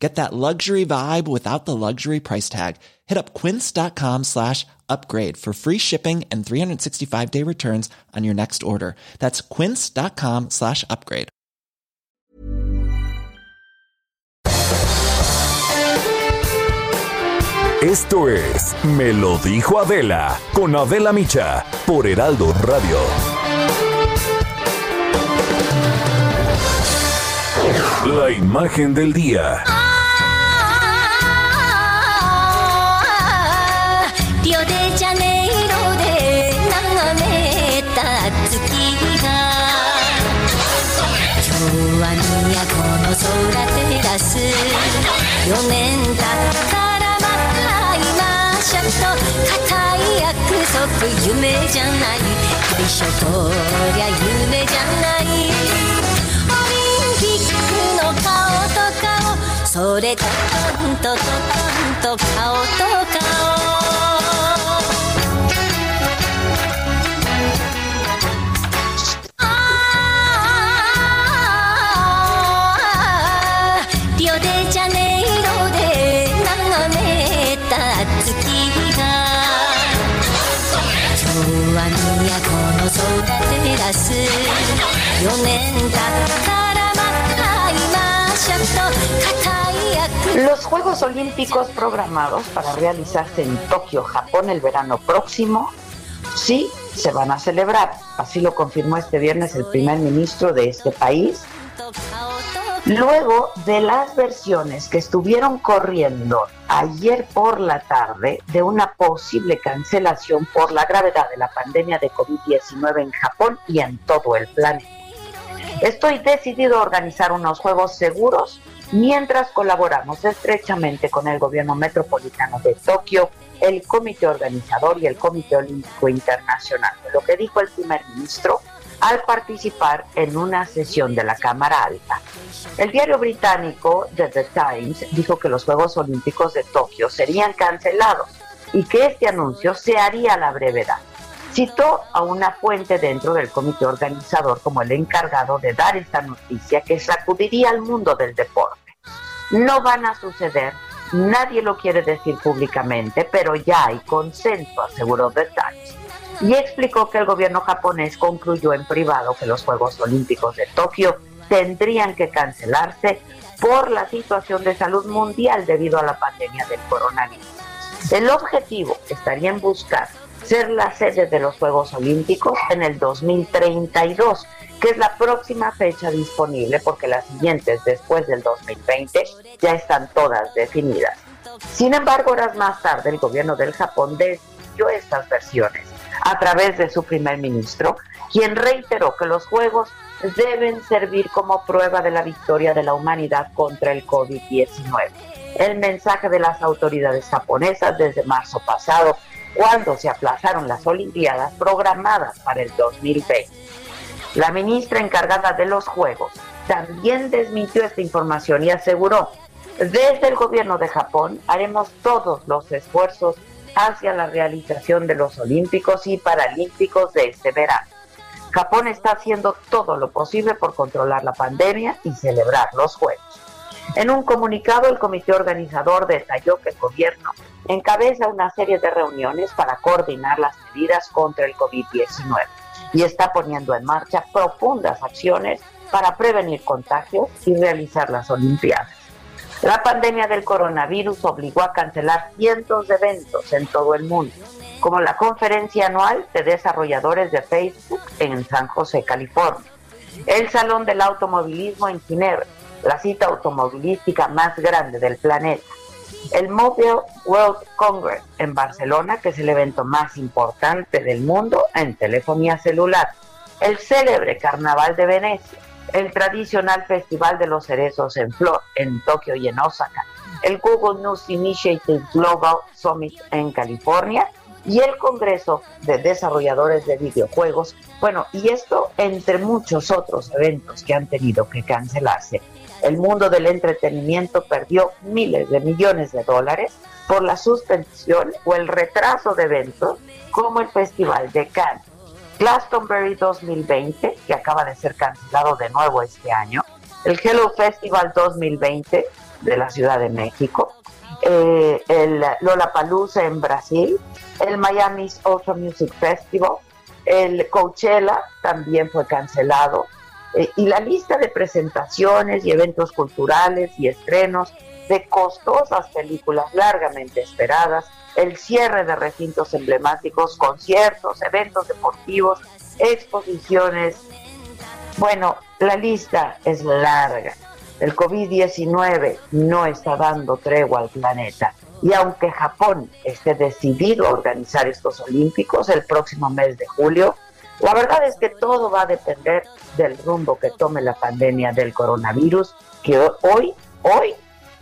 Get that luxury vibe without the luxury price tag. Hit up quince.com slash upgrade for free shipping and 365 day returns on your next order. That's quince.com slash upgrade. Esto es Me lo dijo Adela con Adela Micha por Heraldo Radio. La imagen del día. リオデジャネイロで流めた月が今日は都の空照らす4年たったらまた今シャッと固い約束夢じゃない最初とりゃ夢じゃないオリンピックの顔と顔それとトンとトンと顔と顔 Los Juegos Olímpicos programados para realizarse en Tokio, Japón, el verano próximo, sí se van a celebrar. Así lo confirmó este viernes el primer ministro de este país. Luego de las versiones que estuvieron corriendo ayer por la tarde de una posible cancelación por la gravedad de la pandemia de COVID-19 en Japón y en todo el planeta. Estoy decidido a organizar unos juegos seguros mientras colaboramos estrechamente con el gobierno metropolitano de Tokio, el comité organizador y el Comité Olímpico Internacional. Lo que dijo el primer ministro al participar en una sesión de la Cámara Alta. El diario británico The Times dijo que los Juegos Olímpicos de Tokio serían cancelados y que este anuncio se haría a la brevedad. Citó a una fuente dentro del comité organizador como el encargado de dar esta noticia que sacudiría al mundo del deporte. No van a suceder, nadie lo quiere decir públicamente, pero ya hay consenso, aseguró Times. Y explicó que el gobierno japonés concluyó en privado que los Juegos Olímpicos de Tokio tendrían que cancelarse por la situación de salud mundial debido a la pandemia del coronavirus. El objetivo estaría en buscar ser la sede de los Juegos Olímpicos en el 2032, que es la próxima fecha disponible porque las siguientes después del 2020 ya están todas definidas. Sin embargo, horas más tarde el gobierno del Japón decidió estas versiones a través de su primer ministro, quien reiteró que los Juegos deben servir como prueba de la victoria de la humanidad contra el COVID-19. El mensaje de las autoridades japonesas desde marzo pasado, cuando se aplazaron las Olimpiadas programadas para el 2020. La ministra encargada de los Juegos también desmintió esta información y aseguró, desde el gobierno de Japón haremos todos los esfuerzos hacia la realización de los Olímpicos y Paralímpicos de este verano. Japón está haciendo todo lo posible por controlar la pandemia y celebrar los Juegos. En un comunicado, el comité organizador detalló que el gobierno encabeza una serie de reuniones para coordinar las medidas contra el COVID-19 y está poniendo en marcha profundas acciones para prevenir contagios y realizar las Olimpiadas. La pandemia del coronavirus obligó a cancelar cientos de eventos en todo el mundo, como la conferencia anual de desarrolladores de Facebook en San José, California, el Salón del Automovilismo en Ginebra, la cita automovilística más grande del planeta, el Mobile World Congress en Barcelona, que es el evento más importante del mundo en telefonía celular, el célebre Carnaval de Venecia, el tradicional Festival de los Cerezos en Flor, en Tokio y en Osaka, el Google News Initiative Global Summit en California y el Congreso de Desarrolladores de Videojuegos. Bueno, y esto entre muchos otros eventos que han tenido que cancelarse. El mundo del entretenimiento perdió miles de millones de dólares por la suspensión o el retraso de eventos como el Festival de Cannes, Glastonbury 2020, que acaba de ser cancelado de nuevo este año, el Hello Festival 2020 de la Ciudad de México, eh, el Lollapalooza en Brasil, el Miami's Ultra Music Festival, el Coachella también fue cancelado, eh, y la lista de presentaciones y eventos culturales y estrenos de costosas películas largamente esperadas, el cierre de recintos emblemáticos, conciertos, eventos deportivos, exposiciones. Bueno, la lista es larga. El COVID-19 no está dando tregua al planeta. Y aunque Japón esté decidido a organizar estos Olímpicos el próximo mes de julio, la verdad es que todo va a depender del rumbo que tome la pandemia del coronavirus, que hoy, hoy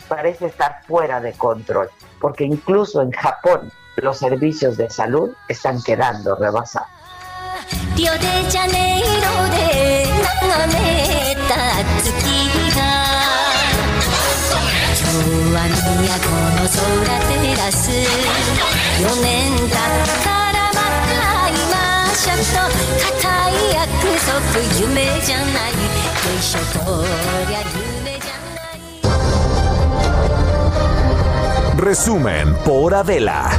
parece estar fuera de control, porque incluso en Japón los servicios de salud están quedando rebasados. Resumen por Adela.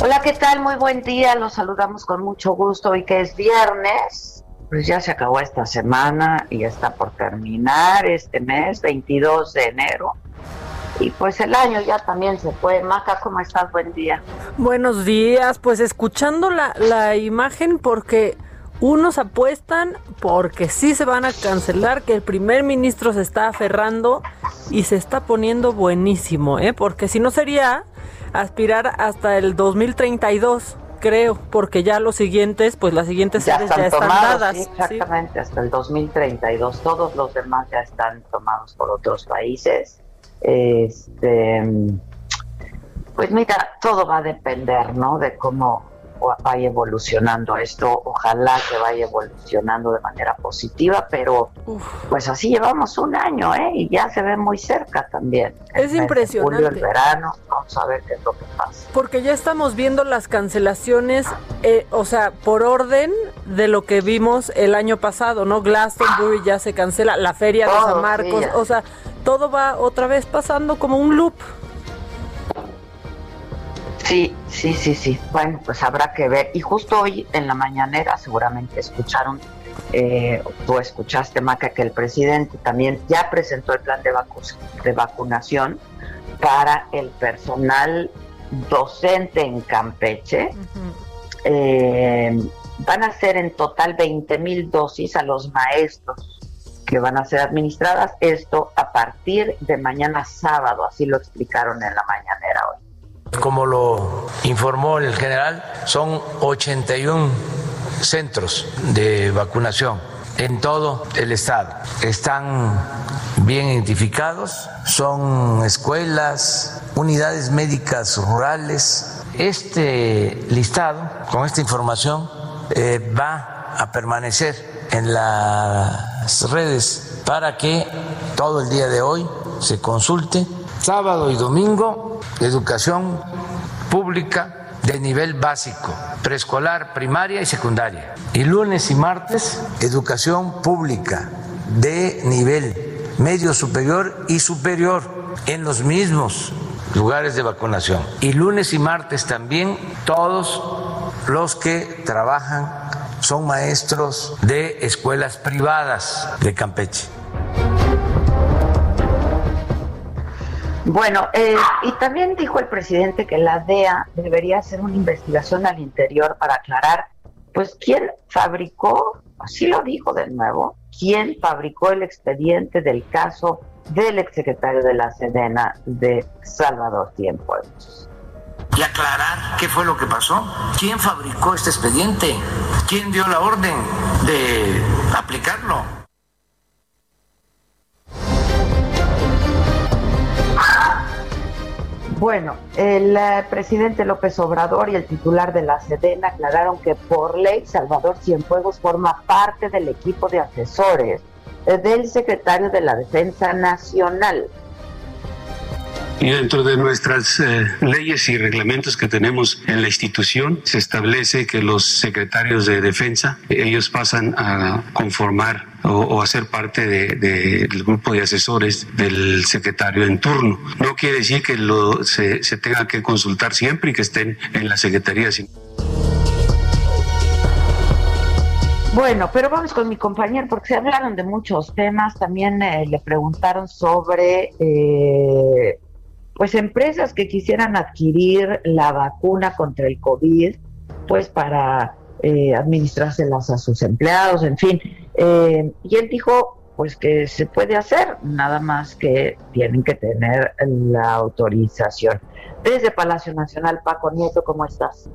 Hola, ¿qué tal? Muy buen día. Los saludamos con mucho gusto hoy que es viernes. Pues ya se acabó esta semana y está por terminar este mes, 22 de enero. Y pues el año ya también se fue. Maca, ¿cómo estás? Buen día. Buenos días. Pues escuchando la, la imagen porque unos apuestan porque sí se van a cancelar, que el primer ministro se está aferrando y se está poniendo buenísimo, ¿eh? Porque si no sería aspirar hasta el 2032 creo, porque ya los siguientes, pues las siguientes ya series ya están dadas. exactamente, hasta el 2032. Todos los demás ya están tomados por otros países. Este, pues mira, todo va a depender, ¿no? De cómo vaya evolucionando esto. Ojalá que vaya evolucionando de manera positiva, pero pues así llevamos un año, ¿eh? Y ya se ve muy cerca también. Es impresionante. Julio, el verano, vamos a ver qué es lo que pasa. Porque ya estamos viendo las cancelaciones, eh, o sea, por orden de lo que vimos el año pasado, ¿no? Glastonbury ya se cancela, la Feria de San Marcos, o sea, todo va otra vez pasando como un loop. Sí, sí, sí, sí. Bueno, pues habrá que ver. Y justo hoy en la mañanera seguramente escucharon, eh, tú escuchaste, Maca, que el presidente también ya presentó el plan de, de vacunación para el personal docente en Campeche. Eh, van a ser en total 20 mil dosis a los maestros que van a ser administradas. Esto a partir de mañana sábado, así lo explicaron en la mañanera hoy. Como lo informó el general, son 81 centros de vacunación en todo el estado. Están bien identificados, son escuelas, unidades médicas rurales. Este listado, con esta información, eh, va a permanecer en las redes para que todo el día de hoy se consulte. Sábado y domingo educación pública de nivel básico, preescolar, primaria y secundaria. Y lunes y martes, educación pública de nivel medio superior y superior en los mismos lugares de vacunación. Y lunes y martes también todos los que trabajan son maestros de escuelas privadas de Campeche. Bueno, eh, y también dijo el presidente que la DEA debería hacer una investigación al interior para aclarar, pues, quién fabricó, así lo dijo de nuevo, quién fabricó el expediente del caso del exsecretario de la Sedena de Salvador Tiempo. y aclarar qué fue lo que pasó, quién fabricó este expediente, quién dio la orden de aplicarlo. Bueno, el eh, presidente López Obrador y el titular de la Sedena aclararon que por ley Salvador Cienfuegos forma parte del equipo de asesores del secretario de la Defensa Nacional. Y dentro de nuestras eh, leyes y reglamentos que tenemos en la institución, se establece que los secretarios de defensa, ellos pasan a conformar o, a ser parte del grupo de asesores del secretario en turno. No quiere decir que lo, se, se tenga que consultar siempre y que estén en la secretaría. Bueno, pero vamos con mi compañero porque se hablaron de muchos temas. También eh, le preguntaron sobre eh, pues empresas que quisieran adquirir la vacuna contra el COVID, pues para eh, administrárselas a sus empleados, en fin. Eh, y él dijo, pues que se puede hacer, nada más que tienen que tener la autorización. Desde Palacio Nacional, Paco Nieto, ¿cómo estás?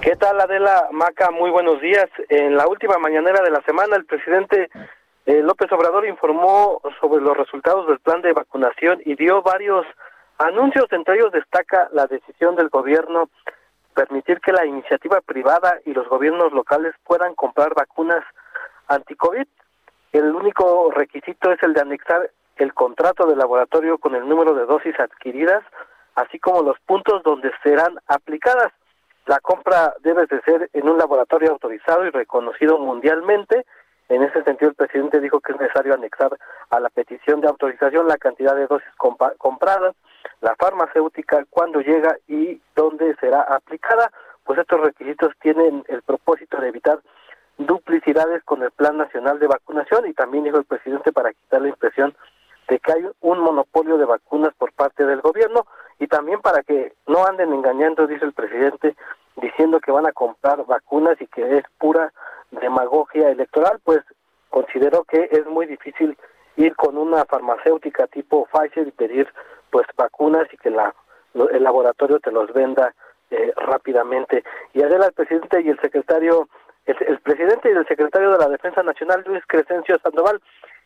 ¿Qué tal, Adela Maca? Muy buenos días. En la última mañanera de la semana, el presidente eh, López Obrador informó sobre los resultados del plan de vacunación y dio varios Anuncios, entre ellos destaca la decisión del gobierno permitir que la iniciativa privada y los gobiernos locales puedan comprar vacunas anti-COVID. El único requisito es el de anexar el contrato de laboratorio con el número de dosis adquiridas, así como los puntos donde serán aplicadas. La compra debe de ser en un laboratorio autorizado y reconocido mundialmente. En ese sentido, el presidente dijo que es necesario anexar a la petición de autorización la cantidad de dosis compradas, la farmacéutica, cuándo llega y dónde será aplicada, pues estos requisitos tienen el propósito de evitar duplicidades con el Plan Nacional de Vacunación y también dijo el presidente para quitar la impresión de que hay un monopolio de vacunas por parte del gobierno y también para que no anden engañando, dice el presidente, diciendo que van a comprar vacunas y que es pura demagogia electoral, pues considero que es muy difícil ir con una farmacéutica tipo Pfizer y pedir pues vacunas y que la, el laboratorio te los venda eh, rápidamente. Y Adela, el presidente y el secretario, el, presidente y el secretario de la Defensa Nacional, Luis Crescencio Sandoval,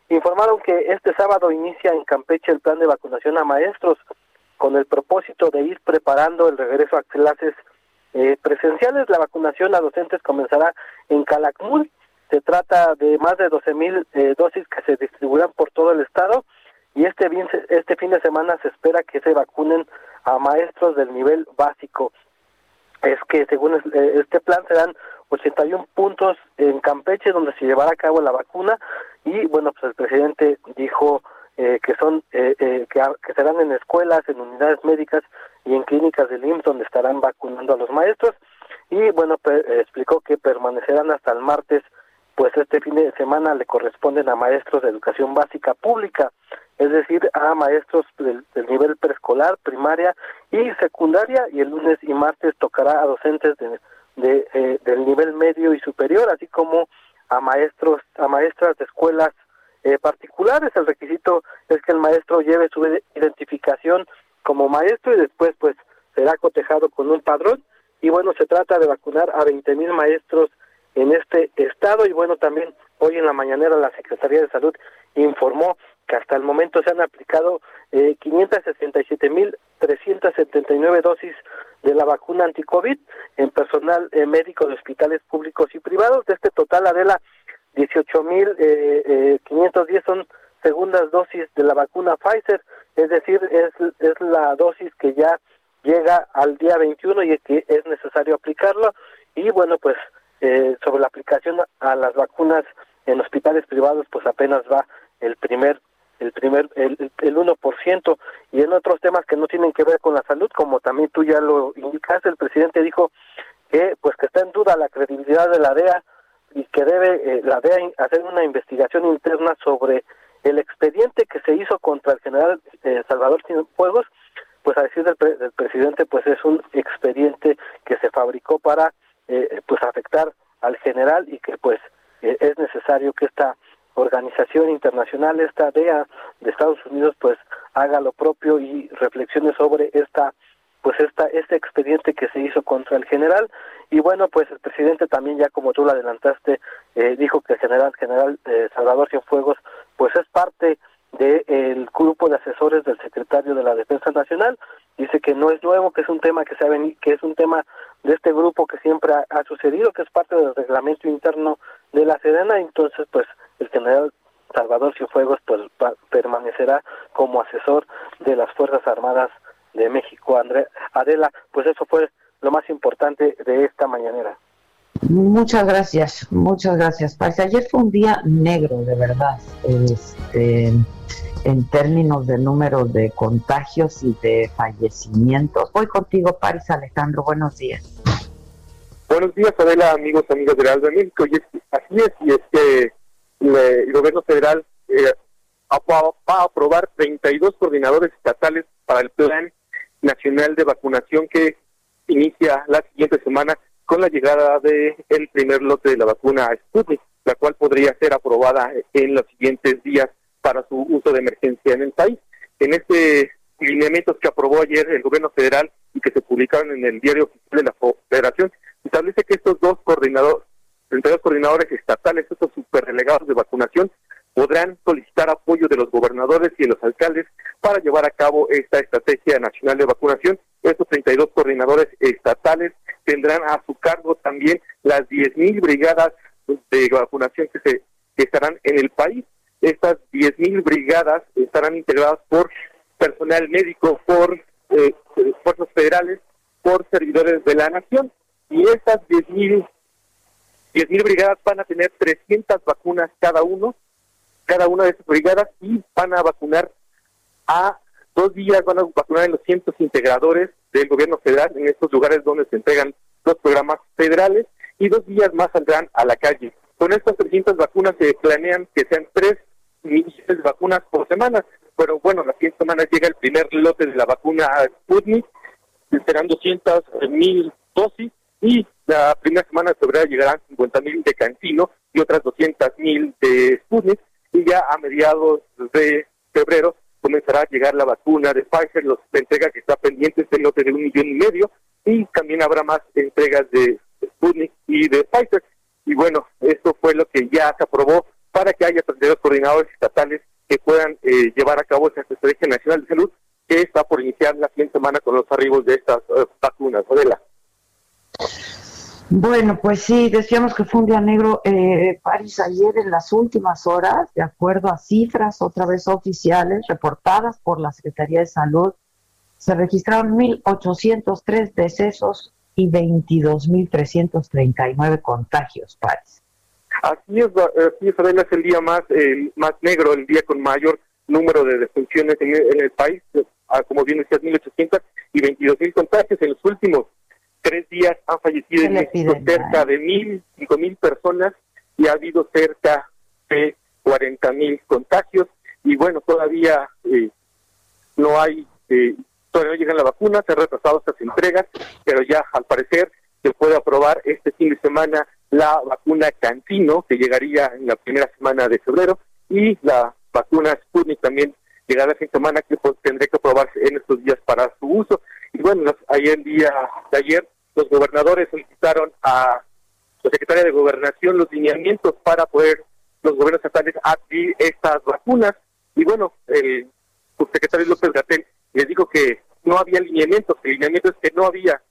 informaron que este sábado inicia en Campeche el plan de vacunación a maestros con el propósito de ir preparando el regreso a clases eh, presenciales. La vacunación a docentes comenzará en Calakmul. Se trata de más de 12 mil eh, dosis que se distribuirán por todo el estado y este, este fin de semana se espera que se vacunen a maestros del nivel básico. Es que según eh, este plan serán 81 puntos en Campeche donde se llevará a cabo la vacuna. Y bueno, pues el presidente dijo eh, que son eh, que, que, serán en escuelas, en unidades médicas y en clínicas del IMSS donde estarán vacunando a los maestros. Y bueno, explicó que permanecerán hasta el martes pues este fin de semana le corresponden a maestros de educación básica pública es decir, a maestros del, nivel preescolar, primaria y secundaria, y el lunes y martes tocará a docentes de, eh, del nivel medio y superior, así como a maestros, a maestras de escuelas eh, particulares. El requisito es que el maestro lleve su identificación como maestro y después pues será cotejado con un padrón. Y bueno, se trata de vacunar a 20 mil maestros en este estado y bueno, también hoy en la mañanera la Secretaría de Salud informó hasta el momento se han aplicado eh, 567.379 dosis de la vacuna anticovid en personal eh, médico de hospitales públicos y privados. De este total, Adela, 18.510 eh, eh son segundas dosis de la vacuna Pfizer, es decir, es, es la dosis que ya llega al día 21 y que es necesario aplicarlo. Y bueno, pues eh, sobre la aplicación a las vacunas en hospitales privados, pues apenas va el primer el primer el, el 1% y en otros temas que no tienen que ver con la salud como también tú ya lo indicaste el presidente dijo que pues que está en duda la credibilidad de la DEA y que debe eh, la DEA hacer una investigación interna sobre el expediente que se hizo contra el general eh, Salvador Cienfuegos pues a decir del, presidente pues es un expediente que se fabricó para eh, pues afectar al general y que pues es necesario que esta organización internacional, esta DEA de Estados Unidos, pues haga lo propio y reflexione sobre esta pues esta este expediente que se hizo contra el general. Y bueno pues el presidente también ya como tú lo adelantaste eh, dijo que el general general eh, Salvador Cienfuegos pues es parte del grupo de asesores del secretario de la Defensa Nacional dice que no es nuevo que es un tema que se ha venido, que es un tema de este grupo que siempre ha, sucedido que es parte del reglamento interno de la Sedena entonces pues el general Salvador Cienfuegos pues permanecerá como asesor de las Fuerzas Armadas de México. Andrea Adela, pues eso fue lo más importante de esta mañanera. Muchas gracias, muchas gracias. ayer fue un día negro, de verdad, este, en términos de número de contagios y de fallecimientos. Voy contigo, Paris Alejandro, buenos días. Buenos días, Adela, amigos, amigas de Real de México. Y así es, y es que el gobierno federal eh, va a aprobar 32 coordinadores estatales para el plan nacional de vacunación que inicia la siguiente semana con la llegada del el primer lote de la vacuna Sputnik, la cual podría ser aprobada en los siguientes días para su uso de emergencia en el país. En este lineamientos que aprobó ayer el gobierno federal y que se publicaron en el diario oficial de la Federación, establece que estos dos coordinadores, 32 coordinadores estatales, estos superdelegados de vacunación, podrán solicitar apoyo de los gobernadores y de los alcaldes para llevar a cabo esta estrategia nacional de vacunación. Estos 32 coordinadores estatales tendrán a su cargo también las 10.000 brigadas de vacunación que, se, que estarán en el país. Estas 10.000 brigadas estarán integradas por personal médico, por eh, fuerzas federales, por servidores de la nación. Y estas 10.000 10.000 brigadas van a tener 300 vacunas cada uno cada una de esas brigadas y van a vacunar a dos días, van a vacunar en los cientos integradores del gobierno federal en estos lugares donde se entregan los programas federales y dos días más saldrán a la calle. Con estas 300 vacunas se planean que sean tres millones de vacunas por semana, pero bueno, la siguiente semana llega el primer lote de la vacuna Sputnik, serán 200 mil dosis. Y la primera semana de febrero llegarán 50 mil de Cancino y otras 200 mil de Sputnik. Y ya a mediados de febrero comenzará a llegar la vacuna de Pfizer, los, la entrega que está pendiente es el lote de un millón y medio. Y también habrá más entregas de Sputnik y de Pfizer. Y bueno, esto fue lo que ya se aprobó para que haya 32 coordinadores estatales que puedan eh, llevar a cabo esa estrategia nacional de salud que está por iniciar la siguiente semana con los arribos de estas uh, vacunas. Adela. Bueno, pues sí, decíamos que fue un día negro. Eh, París ayer en las últimas horas, de acuerdo a cifras otra vez oficiales reportadas por la Secretaría de Salud, se registraron 1.803 decesos y 22.339 contagios, París. Así es, así es, es el día más, eh, más negro, el día con mayor número de defunciones en, el país, ah, como bien decías, 1.800 y 22.000 contagios. En los últimos tres días han fallecido en México cerca de mil, cinco mil personas y ha habido cerca de cuarenta mil contagios. Y bueno, todavía eh, no hay, eh, todavía no llegan la vacuna, se han retrasado estas entregas, pero ya al parecer se puede aprobar este fin de semana la vacuna Cantino, que llegaría en la primera semana de febrero, y la vacuna Sputnik también llegará de semana, que pues, tendré que aprobarse en estos días para su uso. Y bueno, ayer día de ayer los gobernadores solicitaron a la Secretaría de Gobernación los lineamientos para poder los gobiernos estatales adquirir estas vacunas. Y bueno, el subsecretario López Gatel les dijo que no había lineamientos, el lineamiento es que no había,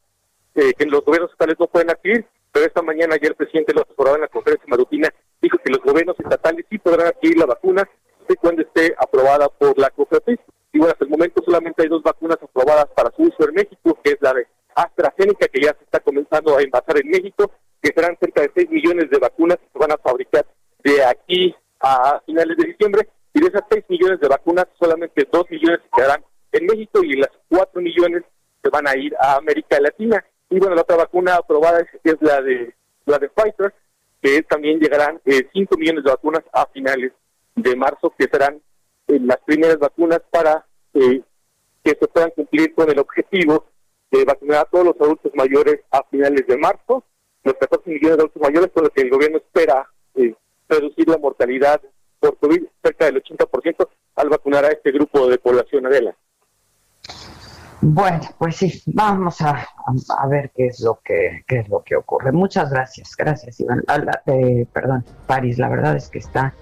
eh, que los gobiernos estatales no pueden adquirir, pero esta mañana ayer el presidente López Obrador en la conferencia matutina dijo que los gobiernos estatales sí podrán adquirir la vacuna de cuando esté aprobada por la COFEPRIS. Y bueno, hasta el momento solamente hay dos vacunas aprobadas para su uso en México, que es la de AstraZeneca, que ya se está comenzando a envasar en México, que serán cerca de 6 millones de vacunas que se van a fabricar de aquí a finales de diciembre. Y de esas 6 millones de vacunas, solamente 2 millones se quedarán en México y las 4 millones se van a ir a América Latina. Y bueno, la otra vacuna aprobada es, la de la de Pfizer, que también llegarán 5 eh, millones de vacunas a finales de marzo, que serán eh, las primeras vacunas para eh, que se puedan cumplir con el objetivo de vacunar a todos los adultos mayores a finales de marzo. Los 14 millones de adultos mayores con los que el gobierno espera eh, reducir la mortalidad por COVID cerca del 80% al vacunar a este grupo de población, Adela. Bueno, pues sí, vamos a, a, ver qué es lo que qué es lo que ocurre. Muchas gracias, gracias Iván. Eh, perdón, París, la verdad es que está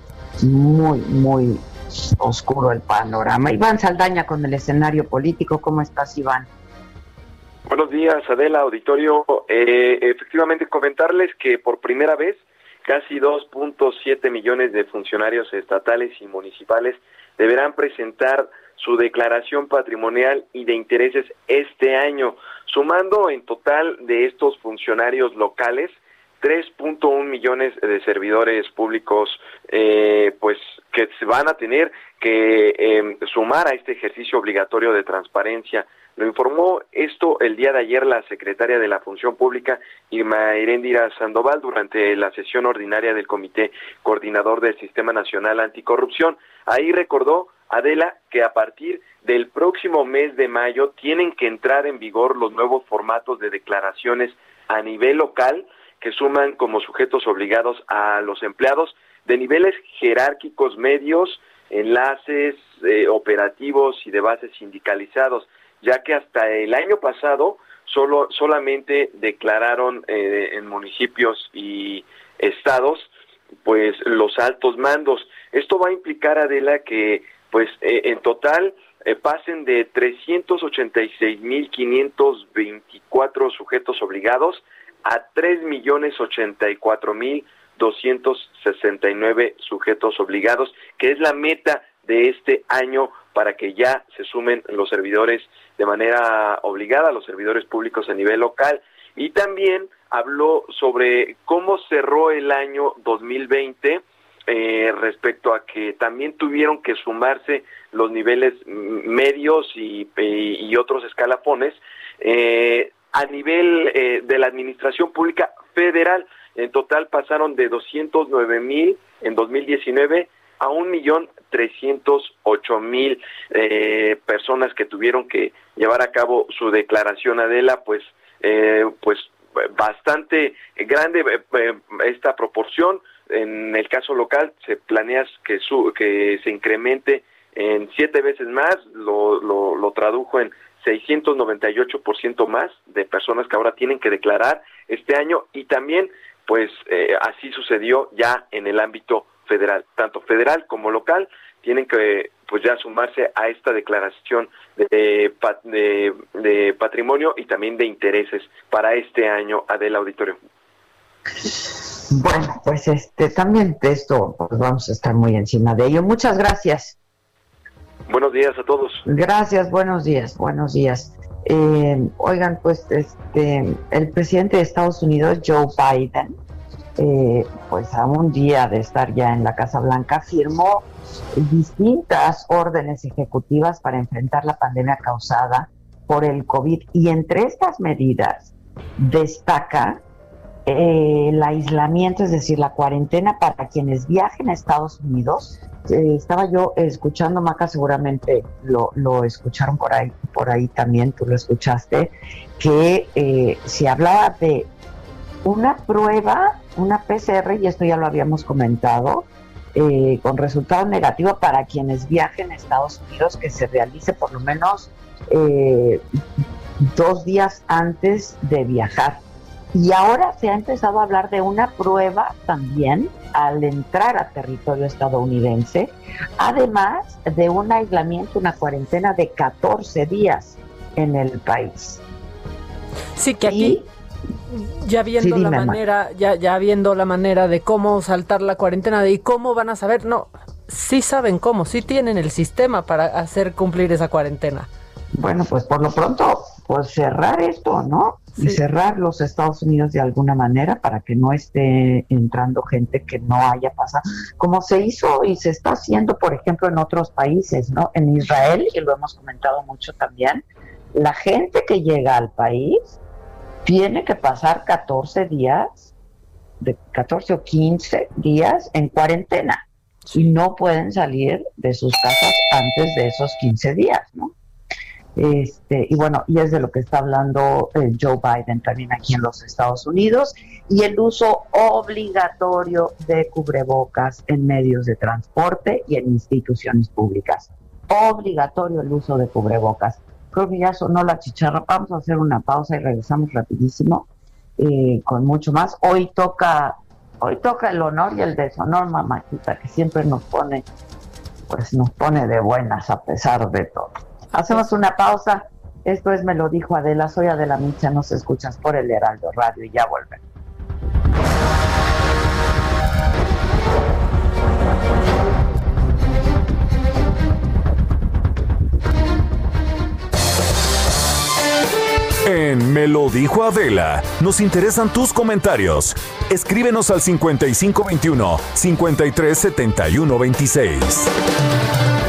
muy, muy oscuro el panorama. Iván Saldaña con el escenario político, ¿cómo estás Iván? Buenos días, Adela, auditorio. Eh, efectivamente, comentarles que por primera vez casi 2.7 millones de funcionarios estatales y municipales deberán presentar su declaración patrimonial y de intereses este año, sumando en total de estos funcionarios locales 3.1 millones de servidores públicos, eh, pues que se van a tener que eh, sumar a este ejercicio obligatorio de transparencia. Lo informó esto el día de ayer la secretaria de la Función Pública, Irma Irendira Sandoval, durante la sesión ordinaria del Comité Coordinador del Sistema Nacional Anticorrupción. Ahí recordó Adela que a partir del próximo mes de mayo tienen que entrar en vigor los nuevos formatos de declaraciones a nivel local que suman como sujetos obligados a los empleados de niveles jerárquicos medios, enlaces eh, operativos y de bases sindicalizados, ya que hasta el año pasado solo solamente declararon eh, en municipios y estados pues los altos mandos. Esto va a implicar Adela que pues eh, en total pasen de 386.524 sujetos obligados a tres millones ochenta y cuatro mil doscientos sesenta y nueve sujetos obligados, que es la meta de este año para que ya se sumen los servidores de manera obligada, los servidores públicos a nivel local. Y también habló sobre cómo cerró el año 2020 eh, respecto a que también tuvieron que sumarse los niveles medios y, y otros escalafones. Eh, a nivel eh, de la administración pública federal. En total pasaron de 209 mil en 2019 a un millón trescientos ocho mil eh, personas que tuvieron que llevar a cabo su declaración Adela, pues, eh, pues bastante grande esta proporción. En el caso local se planea que, su, que se incremente en siete veces más, lo, lo, lo tradujo en 698% más de personas que ahora tienen que declarar este año y también pues eh, así sucedió ya en el ámbito federal, tanto federal como local tienen que pues ya sumarse a esta declaración de, de, patrimonio y también de intereses para este año del auditorio. Bueno, pues este también de esto pues vamos a estar muy encima de ello. Muchas gracias. Buenos días a todos. Gracias, buenos días, buenos días. Eh, oigan, pues este, el presidente de Estados Unidos, Joe Biden, eh, pues a un día de estar ya en la Casa Blanca, firmó distintas órdenes ejecutivas para enfrentar la pandemia causada por el COVID. Y entre estas medidas destaca eh, el aislamiento, es decir, la cuarentena para quienes viajen a Estados Unidos eh, estaba yo escuchando, Maca, seguramente lo, escucharon por ahí, por ahí también, tú lo escuchaste, que eh, se hablaba de una prueba, una PCR, y esto ya lo habíamos comentado, eh, con resultado negativo para quienes viajen a Estados Unidos, que se realice por lo menos dos días antes de viajar. Y ahora se ha empezado a hablar de una prueba también al entrar a territorio estadounidense, además de un aislamiento, una cuarentena de 14 días en el país. Sí, que aquí ya viendo la manera, ya, ya viendo la manera de cómo saltar la cuarentena de y cómo van a saber, no, sí saben cómo, sí tienen el sistema para hacer cumplir esa cuarentena. Bueno, pues por lo pronto, pues cerrar esto, ¿no? Y cerrar los Estados Unidos de alguna manera para que no esté entrando gente que no haya pasado, como se hizo y se está haciendo, por ejemplo, en otros países, ¿no? En Israel, y lo hemos comentado mucho también, la gente que llega al país tiene que pasar 14 días, de 14 o 15 días en cuarentena y no pueden salir de sus casas antes de esos 15 días, ¿no? Este, y bueno, y es de lo que está hablando eh, Joe Biden también aquí en los Estados Unidos, y el uso obligatorio de cubrebocas en medios de transporte y en instituciones públicas. Obligatorio el uso de cubrebocas. creo que ya sonó la chicharra. Vamos a hacer una pausa y regresamos rapidísimo eh, con mucho más. Hoy toca, hoy toca el honor y el deshonor, mamajita, que siempre nos pone, pues nos pone de buenas a pesar de todo. Hacemos una pausa. Esto es Me lo dijo Adela, soy Adela Micha, nos escuchas por el Heraldo Radio y ya volvemos. En Me lo dijo Adela, nos interesan tus comentarios. Escríbenos al 5521 537126.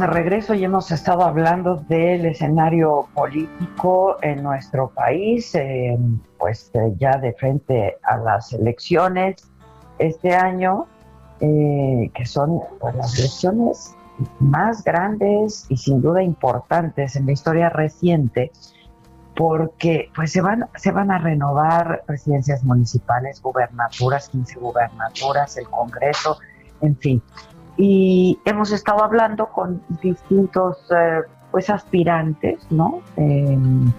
De regreso y hemos estado hablando del escenario político en nuestro país, eh, pues eh, ya de frente a las elecciones este año, eh, que son pues, las elecciones más grandes y sin duda importantes en la historia reciente porque pues se van, se van a renovar presidencias municipales, gubernaturas, 15 gubernaturas, el Congreso, en fin. Y hemos estado hablando con distintos eh, pues aspirantes, ¿no? Em,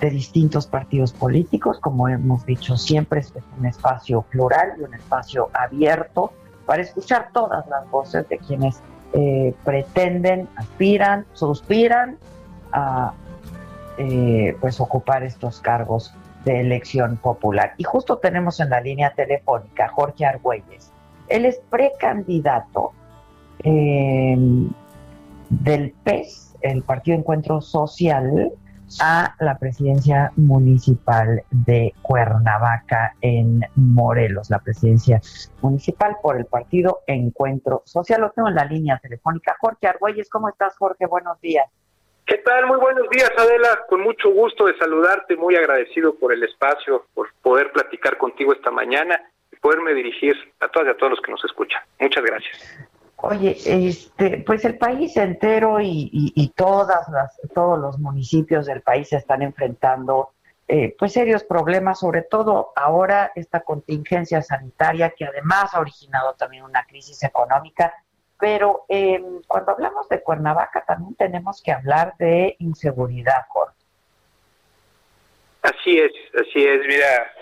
de distintos partidos políticos, como hemos dicho siempre, es un espacio plural y un espacio abierto para escuchar todas las voces de quienes eh, pretenden, aspiran, suspiran a, eh, pues ocupar estos cargos de elección popular. Y justo tenemos en la línea telefónica Jorge Argüelles. Él es precandidato eh, del PES, el Partido Encuentro Social, a la presidencia municipal de Cuernavaca en Morelos, la presidencia municipal por el Partido Encuentro Social. Lo tengo en la línea telefónica. Jorge Argüelles, ¿cómo estás, Jorge? Buenos días. ¿Qué tal? Muy buenos días, Adela. Con mucho gusto de saludarte, muy agradecido por el espacio, por poder platicar contigo esta mañana y poderme dirigir a todas y a todos los que nos escuchan. Muchas gracias. Oye, este, pues el país entero y, todas las, todos los municipios del país están enfrentando eh, pues serios problemas, sobre todo ahora esta contingencia sanitaria que además ha originado también una crisis económica pero eh, cuando hablamos de Cuernavaca también tenemos que hablar de inseguridad, Jorge. Así es, así es. Mira,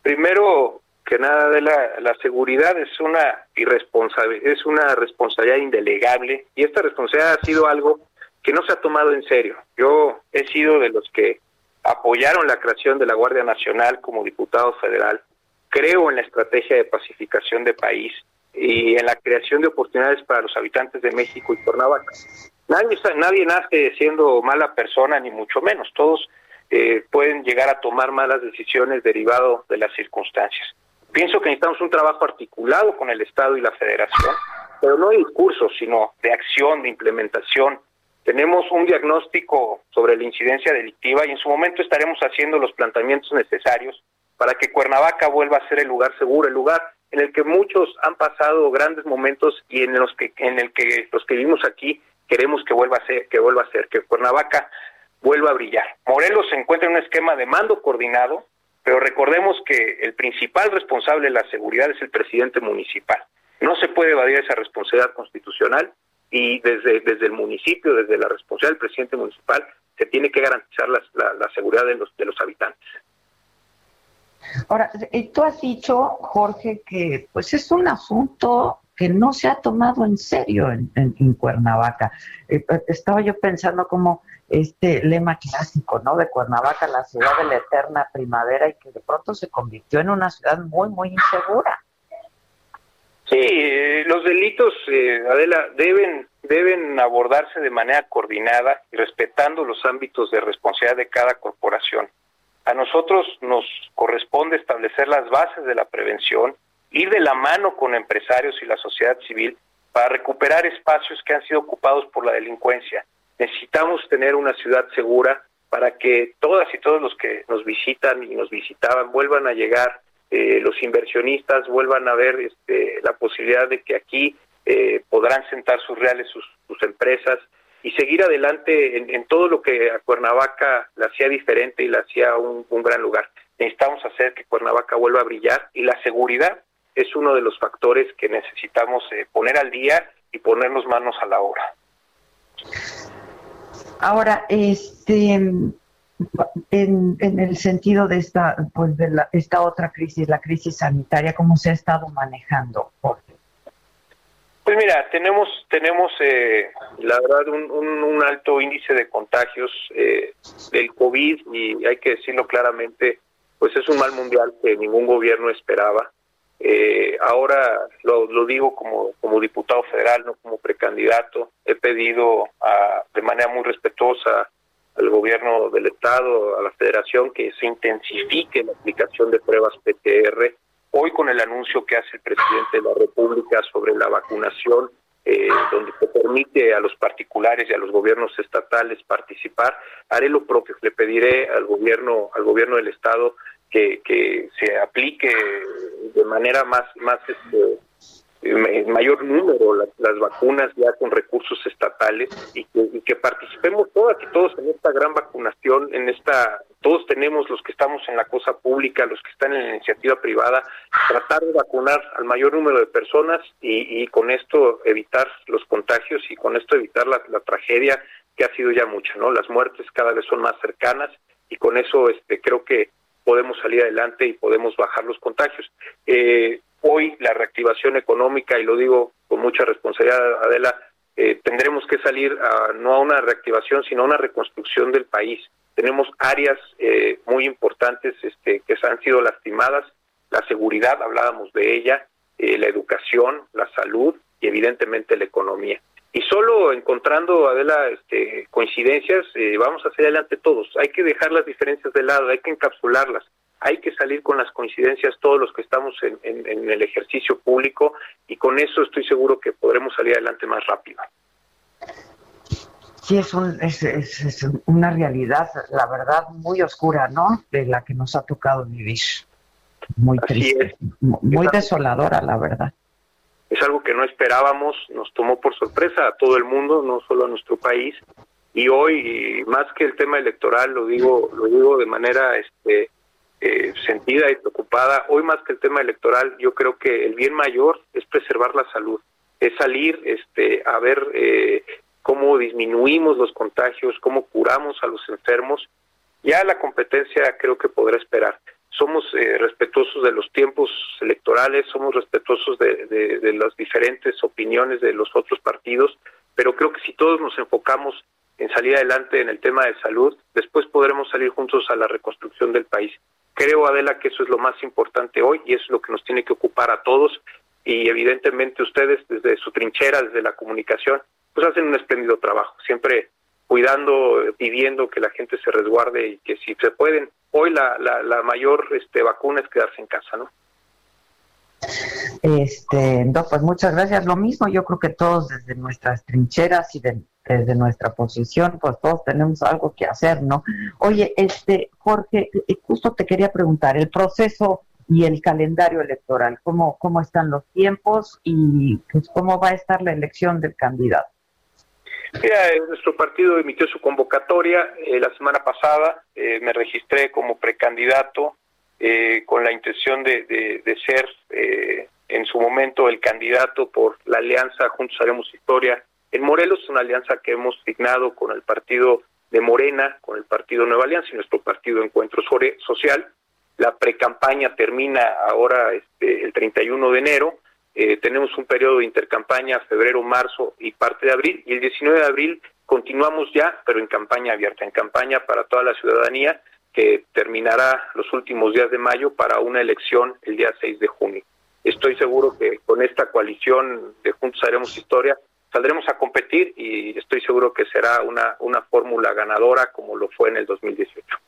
primero que nada de la, seguridad es una irresponsabilidad, es una responsabilidad indelegable y esta responsabilidad ha sido algo que no se ha tomado en serio. Yo he sido de los que apoyaron la creación de la Guardia Nacional como diputado federal. Creo en la estrategia de pacificación de país y en la creación de oportunidades para los habitantes de México y Cuernavaca. Nadie, nadie nace siendo mala persona, ni mucho menos. Todos eh, pueden llegar a tomar malas decisiones derivado de las circunstancias. Pienso que necesitamos un trabajo articulado con el Estado y la Federación, pero no de discursos, sino de acción, de implementación. Tenemos un diagnóstico sobre la incidencia delictiva y en su momento estaremos haciendo los planteamientos necesarios para que Cuernavaca vuelva a ser el lugar seguro, el lugar en el que muchos han pasado grandes momentos y en los que en el que los que vivimos aquí queremos que vuelva a ser que vuelva a ser que Cuernavaca vuelva a brillar. Morelos se encuentra en un esquema de mando coordinado, pero recordemos que el principal responsable de la seguridad es el presidente municipal. No se puede evadir esa responsabilidad constitucional y desde desde el municipio, desde la responsabilidad del presidente municipal, se tiene que garantizar la, la seguridad de los de los habitantes. Ahora, tú has dicho, Jorge, que pues es un asunto que no se ha tomado en serio en, Cuernavaca. Eh, eh, estaba yo pensando como este lema clásico, ¿no? De Cuernavaca, la ciudad de la eterna primavera, y que de pronto se convirtió en una ciudad muy, muy insegura. Sí, eh, los delitos, Adela, deben deben abordarse de manera coordinada y respetando los ámbitos de responsabilidad de cada corporación. A nosotros nos corresponde establecer las bases de la prevención, ir de la mano con empresarios y la sociedad civil para recuperar espacios que han sido ocupados por la delincuencia. Necesitamos tener una ciudad segura para que todas y todos los que nos visitan y nos visitaban vuelvan a llegar, eh, los inversionistas vuelvan a ver este, la posibilidad de que aquí eh, podrán sentar sus reales, sus, empresas y seguir adelante en, todo lo que a Cuernavaca la hacía diferente y la hacía un, gran lugar. Necesitamos hacer que Cuernavaca vuelva a brillar y la seguridad es uno de los factores que necesitamos eh, poner al día y ponernos manos a la obra. Ahora, este, en, en, el sentido de esta, pues de la, esta otra crisis, la crisis sanitaria, ¿cómo se ha estado manejando? Pues mira, tenemos tenemos eh, la verdad un, un, alto índice de contagios eh, del COVID y hay que decirlo claramente, pues es un mal mundial que ningún gobierno esperaba. Eh, ahora lo, lo, digo como, como diputado federal, no como precandidato. He pedido a, de manera muy respetuosa al gobierno del estado, a la federación, que se intensifique la aplicación de pruebas PTR. Hoy con el anuncio que hace el presidente de la República sobre la vacunación, eh, donde se permite a los particulares y a los gobiernos estatales participar, haré lo propio. Le pediré al gobierno, al gobierno del estado que, que se aplique de manera más, más este, mayor número las, vacunas ya con recursos estatales y que, participemos todas y todos en esta gran vacunación, en esta, todos tenemos los que estamos en la cosa pública, los que están en la iniciativa privada, tratar de vacunar al mayor número de personas y, con esto evitar los contagios y con esto evitar la, la tragedia que ha sido ya mucha, ¿no? Las muertes cada vez son más cercanas y con eso este creo que podemos salir adelante y podemos bajar los contagios. Eh, hoy la reactivación económica, y lo digo con mucha responsabilidad, Adela, eh, tendremos que salir a, no a una reactivación, sino a una reconstrucción del país. Tenemos áreas eh, muy importantes este, que han sido lastimadas, la seguridad, hablábamos de ella, la educación, la salud y evidentemente la economía. Y solo encontrando, Adela, este, coincidencias, eh, vamos a hacer adelante todos. Hay que dejar las diferencias de lado, hay que encapsularlas. Hay que salir con las coincidencias todos los que estamos en, el ejercicio público y con eso estoy seguro que podremos salir adelante más rápido. Sí, es, un, es, una realidad, la verdad, muy oscura, ¿no? De la que nos ha tocado vivir. Muy triste, muy desoladora, la verdad es algo que no esperábamos, nos tomó por sorpresa a todo el mundo, no solo a nuestro país. Y hoy, más que el tema electoral, lo digo, lo digo de manera este, eh, sentida y preocupada, hoy más que el tema electoral, yo creo que el bien mayor es preservar la salud, es salir este, a ver eh, cómo disminuimos los contagios, cómo curamos a los enfermos. Ya la competencia creo que podrá esperar somos eh, respetuosos de los tiempos electorales, somos respetuosos de, las diferentes opiniones de los otros partidos, pero creo que si todos nos enfocamos en salir adelante en el tema de salud, después podremos salir juntos a la reconstrucción del país. Creo, Adela, que eso es lo más importante hoy y eso es lo que nos tiene que ocupar a todos y evidentemente ustedes desde su trinchera, desde la comunicación, pues hacen un espléndido trabajo, siempre cuidando, pidiendo que la gente se resguarde y que si se pueden hoy la, la, mayor este, vacuna es quedarse en casa, ¿no? Este, no, pues muchas gracias. Lo mismo, yo creo que todos desde nuestras trincheras y desde nuestra posición, pues todos tenemos algo que hacer, ¿no? Oye, este, Jorge, eh, justo te quería preguntar, el proceso y el calendario electoral, ¿cómo, cómo están los tiempos y pues cómo va a estar la elección del candidato? Mira, eh, nuestro partido emitió su convocatoria eh, la semana pasada, eh, me registré como precandidato con la intención de, de, ser en su momento el candidato por la alianza Juntos Haremos Historia en Morelos, una alianza que hemos signado con el partido de Morena, con el partido Nueva Alianza y nuestro partido Encuentro Social. La precampaña termina ahora este, el 31 de enero eh, tenemos un periodo de intercampaña febrero, marzo y parte de abril, y el 19 de abril continuamos ya, pero en campaña abierta, en campaña para toda la ciudadanía, que terminará los últimos días de mayo para una elección el día 6 de junio. Estoy seguro que con esta coalición de Juntos Haremos Historia saldremos a competir y estoy seguro que será una, una fórmula ganadora como lo fue en el 2018.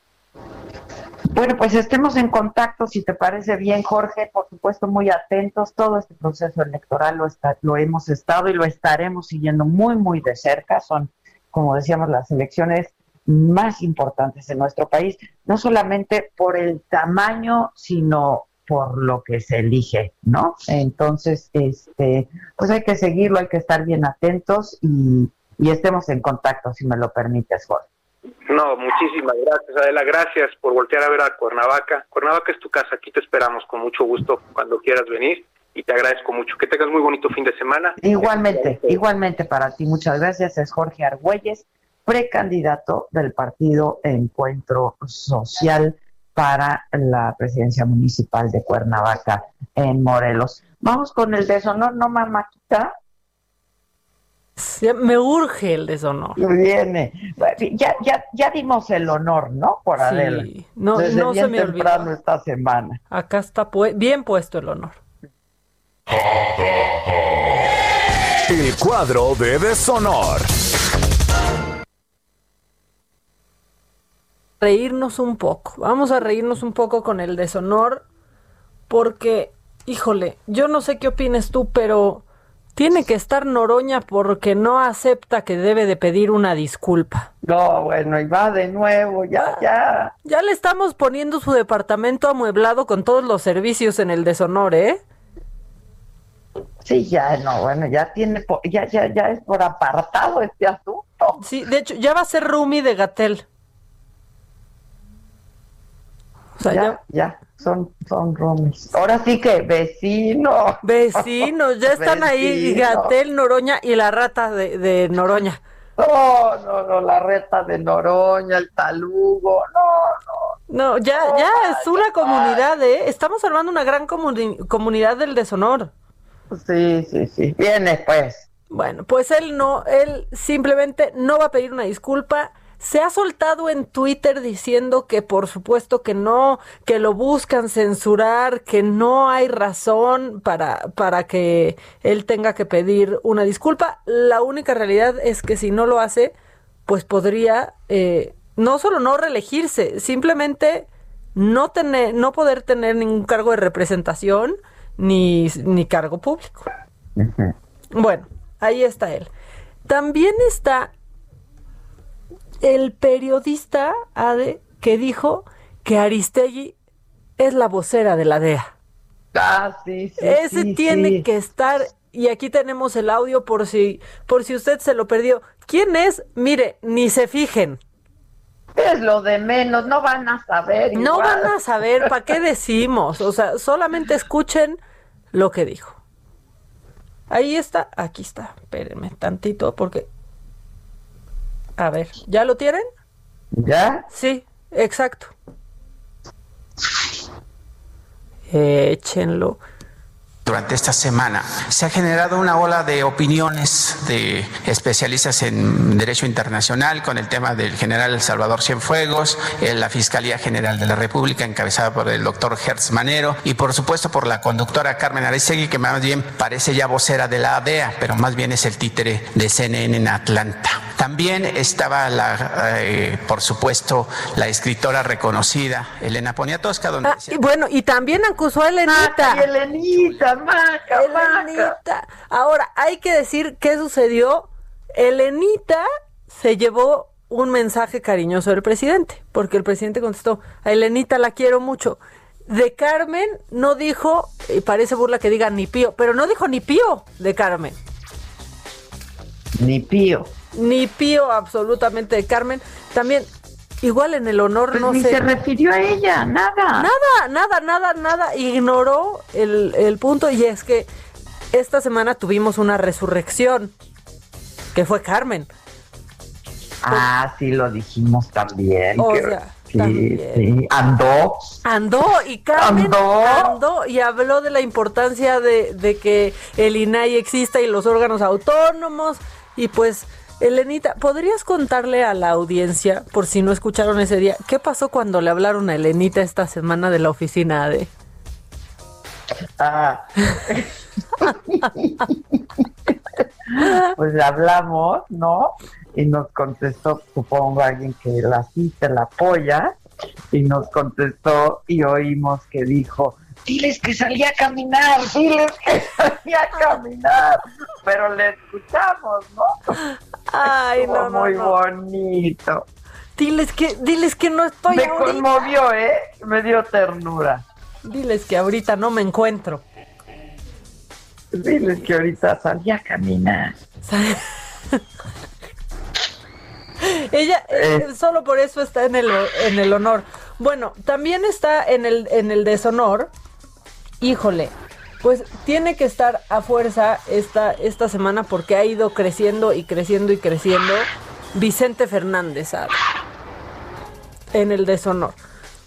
Bueno, pues estemos en contacto, si te parece bien, Jorge, por supuesto muy atentos. Todo este proceso electoral lo, está, lo hemos estado y lo estaremos siguiendo muy, muy de cerca. Son, como decíamos, las elecciones más importantes en nuestro país, no solamente por el tamaño, sino por lo que se elige, ¿no? Entonces, este, pues hay que seguirlo, hay que estar bien atentos y, y estemos en contacto, si me lo permites, Jorge. No, muchísimas gracias, Adela. Gracias por voltear a ver a Cuernavaca. Cuernavaca es tu casa, aquí te esperamos con mucho gusto cuando quieras venir y te agradezco mucho. Que tengas muy bonito fin de semana. Igualmente, igualmente para ti. Muchas gracias. Es Jorge Argüelles, precandidato del partido Encuentro Social para la presidencia municipal de Cuernavaca en Morelos. Vamos con el deshonor, ¿no, mamáquita? Me urge el deshonor. Viene. Ya, ya, ya dimos el honor, ¿no? Por Adela. No, no se me temprano esta semana. Acá está bien puesto el honor. El cuadro de deshonor. Reírnos un poco. Vamos a reírnos un poco con el deshonor porque, híjole, yo no sé qué opines tú, pero tiene que estar Noroña porque no acepta que debe de pedir una disculpa. No, bueno, y va de nuevo, ya, ah, ya. Ya le estamos poniendo su departamento amueblado con todos los servicios en el deshonor, ¿eh? Sí, ya, no, bueno, ya tiene, ya, ya, ya es por apartado este asunto. Sí, de hecho, ya va a ser Rumi de Gatel. O sea, ya, ya son, son roomies. Ahora sí que vecinos. Vecinos, ya están ahí Gatel, Noroña y la rata de, de, Noroña. No, no, no, la rata de Noroña, el talugo, no, no. No, ya, ya es una comunidad, ¿eh? Estamos hablando de una gran comunidad del deshonor. Sí, sí, sí. Viene, pues. Bueno, pues él no, él simplemente no va a pedir una disculpa se ha soltado en Twitter diciendo que por supuesto que no, que lo buscan censurar, que no hay razón para, para que él tenga que pedir una disculpa. La única realidad es que si no lo hace, pues podría eh, no solo no reelegirse, simplemente no tener, no poder tener ningún cargo de representación ni, ni cargo público. Bueno, ahí está él. También está el periodista Ade que dijo que Aristegui es la vocera de la DEA. Ah, sí, sí. Ese tiene que estar y aquí tenemos el audio por si por si usted se lo perdió. ¿Quién es? Mire, ni se fijen. Es lo de menos, no van a saber. No van a saber, ¿para qué decimos? O sea, solamente escuchen lo que dijo. Ahí está, aquí está. Espérenme tantito porque a ver, ¿ya lo tienen? ¿Ya? Sí, exacto. Échenlo durante esta semana. Se ha generado una ola de opiniones de especialistas en derecho internacional con el tema del general Salvador Cienfuegos, la Fiscalía General de la República encabezada por el doctor Hertz Manero y por supuesto por la conductora Carmen Aristegui que más bien parece ya vocera de la ADEA, pero más bien es el títere de CNN en Atlanta. También estaba la, eh, por supuesto, la escritora reconocida Elena Poniatowska. Donde ah, y bueno, y también acusó a Elenita. Ay, Elenita, Ahora, hay que decir qué sucedió. Elenita se llevó un mensaje cariñoso del presidente, porque el presidente contestó, a Elenita la quiero mucho. De Carmen no dijo, y parece burla que diga ni pío, pero no dijo ni pío de Carmen. Ni pío. Ni pío absolutamente de Carmen. También Igual en el honor pues no ni se refirió a ella, nada. Nada, nada, nada, nada. Ignoró el, el punto y es que esta semana tuvimos una resurrección, que fue Carmen. Ah, sí, lo dijimos también. O sea, sí, sí, andó. Andó y Carmen andó. y habló de la importancia de, de que el INAI exista y los órganos autónomos y pues Elenita, ¿podrías contarle a la audiencia, por si no escucharon ese día, qué pasó cuando le hablaron a Elenita esta semana de la oficina de... Ah. pues le hablamos, ¿no? Y nos contestó, supongo, alguien que la asiste, la apoya, y nos contestó y oímos que dijo, diles que salía a caminar, diles que salía a caminar, pero le escuchamos, ¿no? Ay, no, muy bonito. Diles que, diles que no estoy Me ahorita. conmovió, ¿eh? Me dio ternura. Diles que ahorita no me encuentro. Diles que ahorita salí a caminar. Ella eh, solo por eso está en el, en el honor. Bueno, también está en el, en el deshonor. Híjole, pues tiene que estar a fuerza esta, esta semana porque ha ido creciendo y creciendo y creciendo Vicente Fernández ¿sabe? en el deshonor.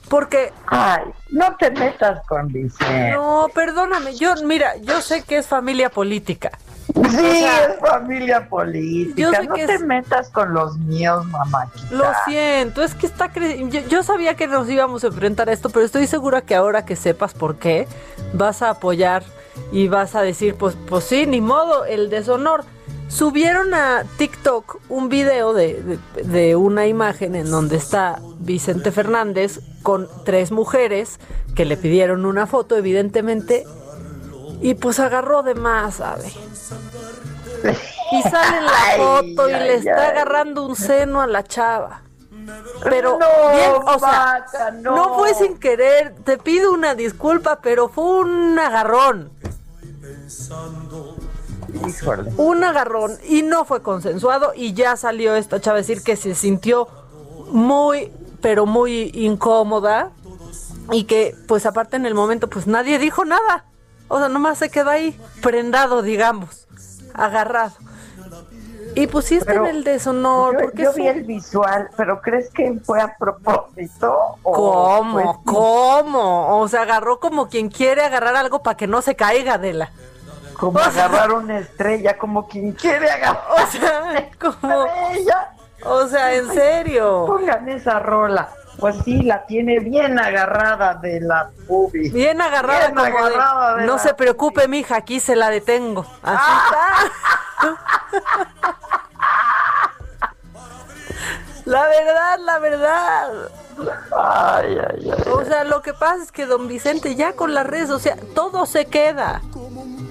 Porque... Ay, no te metas con Vicente. No, perdóname, yo, mira, yo sé que es familia política. Sí, es familia política. No te es- metas con los míos, mamáquita. Lo siento, es que está cre- yo, yo sabía que nos íbamos a enfrentar a esto, pero estoy segura que ahora que sepas por qué, vas a apoyar y vas a decir, pues, pues sí, ni modo, el deshonor. Subieron a TikTok un video de, de- de una imagen en donde está Vicente Fernández con tres mujeres que le pidieron una foto, evidentemente, y pues agarró de más, ¿sabe? Y sale en la Ay, foto y le está ay. agarrando un seno a la chava. Pero No, bien, o sea, no. no fue sin querer, te pido una disculpa, pero fue un agarrón, Híjole. un agarrón y no fue consensuado y ya salió esta chava a decir que se sintió muy, pero muy incómoda y que pues aparte en el momento pues nadie dijo nada, o sea, nomás se quedó ahí prendado, digamos, agarrado. Y Pero en el deshonor, Yo, porque yo vi un- el visual, pero ¿crees que fue a propósito? o ¿Cómo? ¿Cómo? O sea, agarró como quien quiere agarrar algo para que no se caiga de la. Como O sea- agarrar una estrella, como quien quiere agarrar. O sea, como. O sea, en serio. Pongan esa rola. Pues sí, la tiene bien agarrada de la pubi. Bien agarrada Bien como agarrada de No la se preocupe, mija, aquí se la detengo. Así está. La verdad, la verdad. Ay, ay, ay. O sea, lo que pasa es que don Vicente ya con las redes, o sea, todo se queda.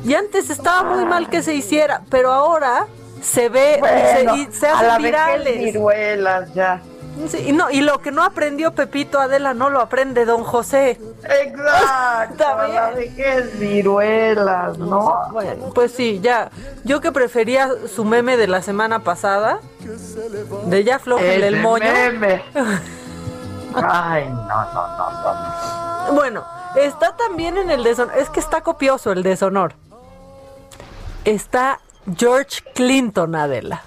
Y antes estaba muy mal que se hiciera, pero ahora se ve Bueno, se, y se a hacen la vejez virales. viruelas ya. Sí, y, no, y lo que no aprendió Pepito Adela no lo aprende don José. Exacto, la vejez viruelas, ¿no? Bueno, pues sí, ya. Yo que prefería su meme de la semana pasada, de ya flojele el Ese moño. meme. Ay, no, no, no, no. Bueno, está también en el deshonor. Es que está copioso el deshonor. Está George Clinton, Adela.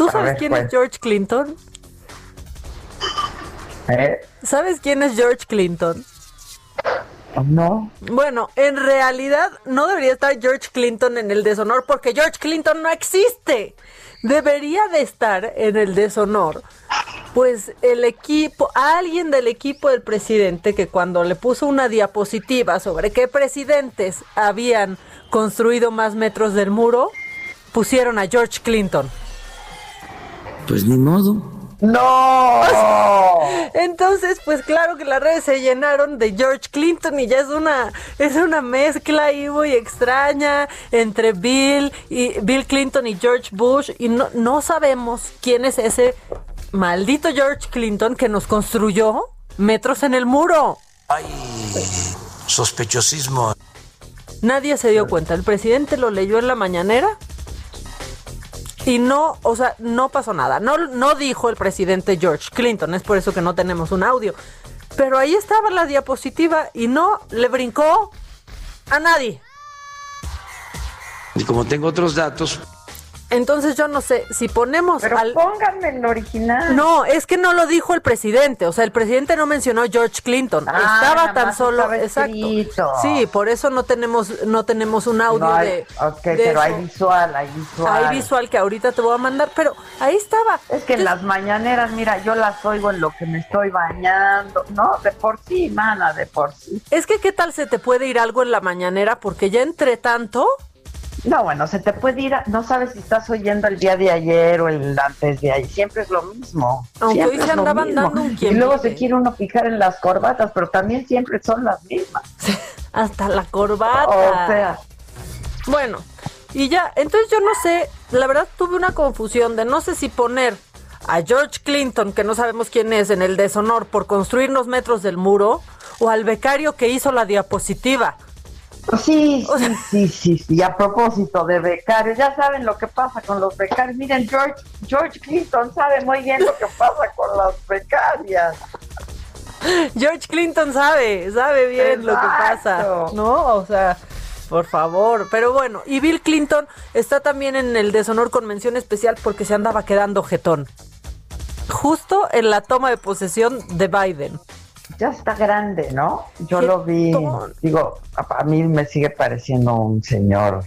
¿Tú sabes ver, quién pues. es George Clinton? ¿Eh? ¿Sabes quién es George Clinton? No. Bueno, en realidad no debería estar George Clinton en el deshonor porque George Clinton no existe. Debería de estar en el deshonor, pues el equipo, alguien del equipo del presidente que cuando le puso una diapositiva sobre qué presidentes habían construido más metros del muro, pusieron a George Clinton. Pues ni modo. ¡No! Entonces, pues claro que las redes se llenaron de George Clinton y ya es una es una mezcla ahí muy extraña entre Bill y Bill Clinton y George Bush y no no sabemos quién es ese maldito George Clinton que nos construyó metros en el muro. Hay sospechosismo. Nadie se dio cuenta. El presidente lo leyó en la mañanera y no, o sea, no pasó nada. No, no dijo el presidente George Clinton, es por eso que no tenemos un audio. Pero ahí estaba la diapositiva y no le brincó a nadie. Y como tengo otros datos, Entonces yo no sé, si ponemos Pero al... pónganme el original. No, es que no lo dijo el presidente, o sea, el presidente no mencionó George Clinton, Ah, estaba tan solo, estaba exacto. Sí, por eso no tenemos no tenemos un audio No hay- de ok, de pero hay eso. visual, hay visual. Hay visual que ahorita te voy a mandar, pero ahí estaba. Es que en las mañaneras, mira, yo las oigo en lo que me estoy bañando, ¿no? De por sí, mana, de por sí. Es que qué tal se te puede ir algo en la mañanera porque ya entre tanto, No, bueno, se te puede ir, a- no sabes si estás oyendo el día de ayer o el antes de ayer, siempre es lo mismo. Aunque hoy se andaban dando un Y luego se quiere uno fijar en las corbatas, pero también siempre son las mismas. hasta la corbata. O sea, Bueno, y ya, entonces yo no sé, la verdad tuve una confusión de no sé si poner a George Clinton, que no sabemos quién es, en el deshonor por construirnos metros del muro, o al becario que hizo la diapositiva. Sí, sí, sí, sí, sí. A propósito de becarios, ya saben lo que pasa con los becarios. Miren, George, George Clinton sabe muy bien lo que pasa con las becarias. George Clinton sabe, sabe bien lo que pasa, ¿no? O sea, por favor. Pero bueno, y Bill Clinton está también en el deshonor con mención especial porque se andaba quedando jetón. Justo en la toma de posesión de Biden. Ya está grande, ¿no? Yo lo vi, digo, a, a mí me sigue pareciendo un señor,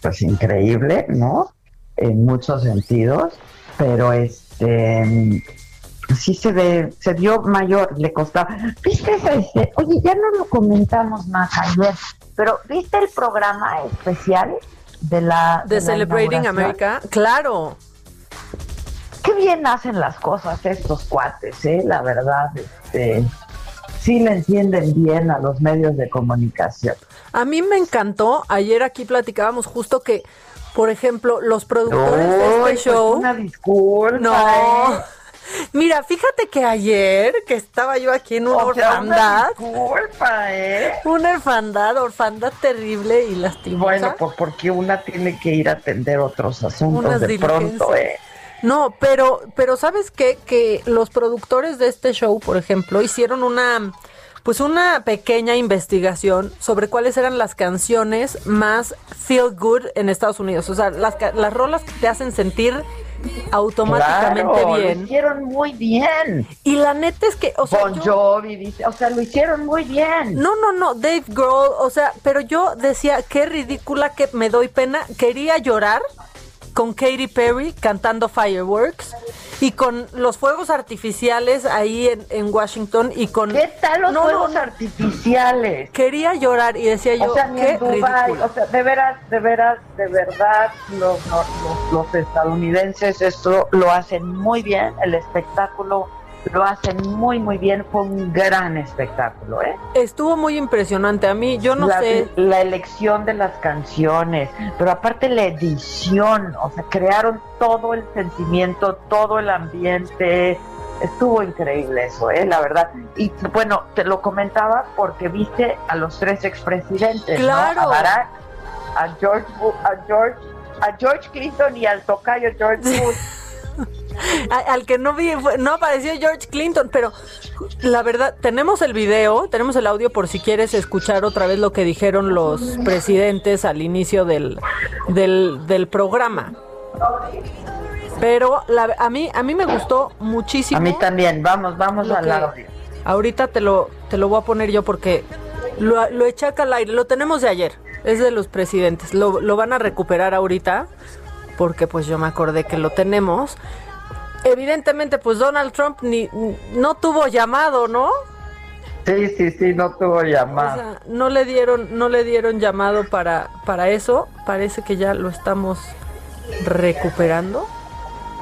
pues increíble, ¿no? En muchos sentidos, pero este sí se ve, se vio mayor, le costaba. ¿Viste ese? Oye, ya no lo comentamos más ayer, pero ¿viste el programa especial de la... De, Celebrating America? Claro. Qué bien hacen las cosas estos cuates, ¿eh? La verdad, este... Sí le entienden bien a los medios de comunicación. A mí me encantó, ayer aquí platicábamos justo que, por ejemplo, los productores de este pues show... una disculpa. No. ¿eh? Mira, fíjate que ayer que estaba yo aquí en una O sea, orfandad, una disculpa, ¿eh? una orfandad, orfandad terrible y lastimosa. Bueno, pues porque una tiene que ir a atender otros asuntos Unas de pronto. ¿eh? No, pero, pero ¿sabes qué? Que los productores de este show, por ejemplo, hicieron una, pues una pequeña investigación sobre cuáles eran las canciones más feel good en Estados Unidos. O sea, las, las rolas que te hacen sentir automáticamente Claro, Lo bien. hicieron muy bien. Y la neta es que, o sea, Bon yo- Jovi, dice, o sea, lo hicieron muy bien. No, no, no, Dave Grohl, o sea, pero yo decía, qué ridícula que me doy pena. Quería llorar con Katy Perry cantando Fireworks y con los fuegos artificiales ahí en, en Washington y con... ¿Qué tal los No, fuegos no. artificiales? Quería llorar y decía yo, o sea, ni qué o sea, de veras, de veras, de verdad, los, los, los estadounidenses esto lo hacen muy bien, el espectáculo lo hacen muy, muy bien, fue un gran espectáculo, ¿eh? Estuvo muy impresionante a mí, yo no la, sé... la elección de las canciones, pero aparte la edición, o sea, crearon todo el sentimiento, todo el ambiente. Estuvo increíble eso, ¿eh? la verdad. Y bueno, te lo comentaba porque viste a los tres expresidentes, ¿no? Claro. A Barack, a George, a George, a George Clinton y al tocayo George Bush. Al que no vi, fue- no apareció George Clinton, pero la verdad, tenemos el video, tenemos el audio por si quieres escuchar otra vez lo que dijeron los presidentes al inicio del, del, del programa. Pero la- a mí a mí me gustó muchísimo. A mí también, vamos, vamos al audio. Ahorita te lo, te lo voy a poner yo porque lo, lo eché acá al aire, lo tenemos de ayer, es de los presidentes, lo, lo van a recuperar ahorita porque pues yo me acordé que lo tenemos. Evidentemente pues Donald Trump ni no tuvo llamado, ¿no? Sí, sí, sí, no tuvo O llamada. sea, no le dieron no le dieron llamado para para eso, parece que ya lo estamos recuperando.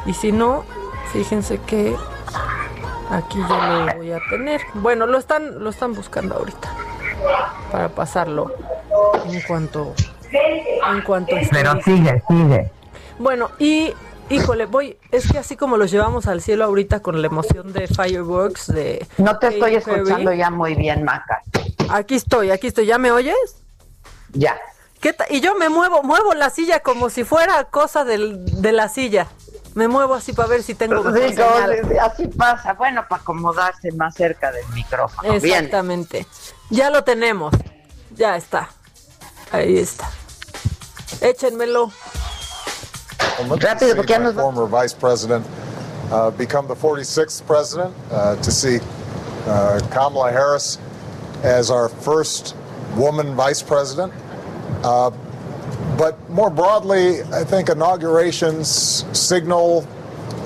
Y si no, fíjense que aquí yo lo voy a tener. Bueno, lo están lo están buscando ahorita para pasarlo en cuanto en cuanto esté Pero sigue, sigue. Bueno, y híjole, voy, es que así como los llevamos al cielo ahorita con la emoción de Fireworks de No te estoy Perry. escuchando ya muy bien, Maca. Aquí estoy, aquí estoy, ¿ya me oyes? Ya. ¿Qué y yo me muevo, muevo la silla como si fuera cosa del, de la silla. Me muevo así para ver si tengo Sí, se- así pasa. Bueno, para acomodarse más cerca del micrófono. Bien. Exactamente. Ya lo tenemos. Ya está. Ahí está. Échenmelo. Rápido, porque ya my nos former vice president uh, become the 46th president, uh, to see uh, Kamala Harris as our first woman vice president. Uh, but more broadly, I think inaugurations signal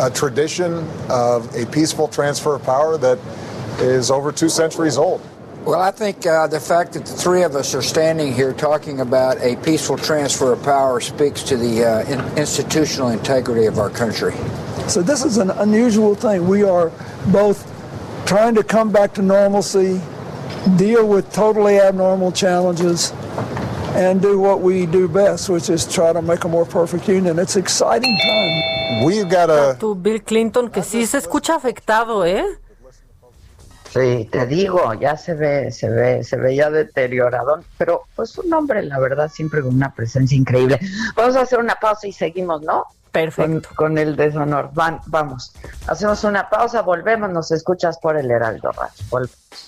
a tradition of a peaceful transfer of power that is over two centuries old. Well, I think uh, the fact that the three of us are standing here talking about a peaceful transfer of power speaks to the uh, in- institutional integrity of our country. So this is an unusual thing. We are both trying to come back to normalcy, deal with totally abnormal challenges, and do what we do best, which is try to make a more perfect union. It's exciting time. we've got a Tu Bill Clinton, que sí se escucha afectado, ¿eh? Sí, te digo, ya se ve, se ve, se ve ya deteriorado, pero pues un hombre, la verdad, siempre con una presencia increíble. Vamos a hacer una pausa y seguimos, ¿no? Perfecto. Con, con el deshonor. Van, vamos. Hacemos una pausa, volvemos, nos escuchas por el Heraldo Radio. Volvemos.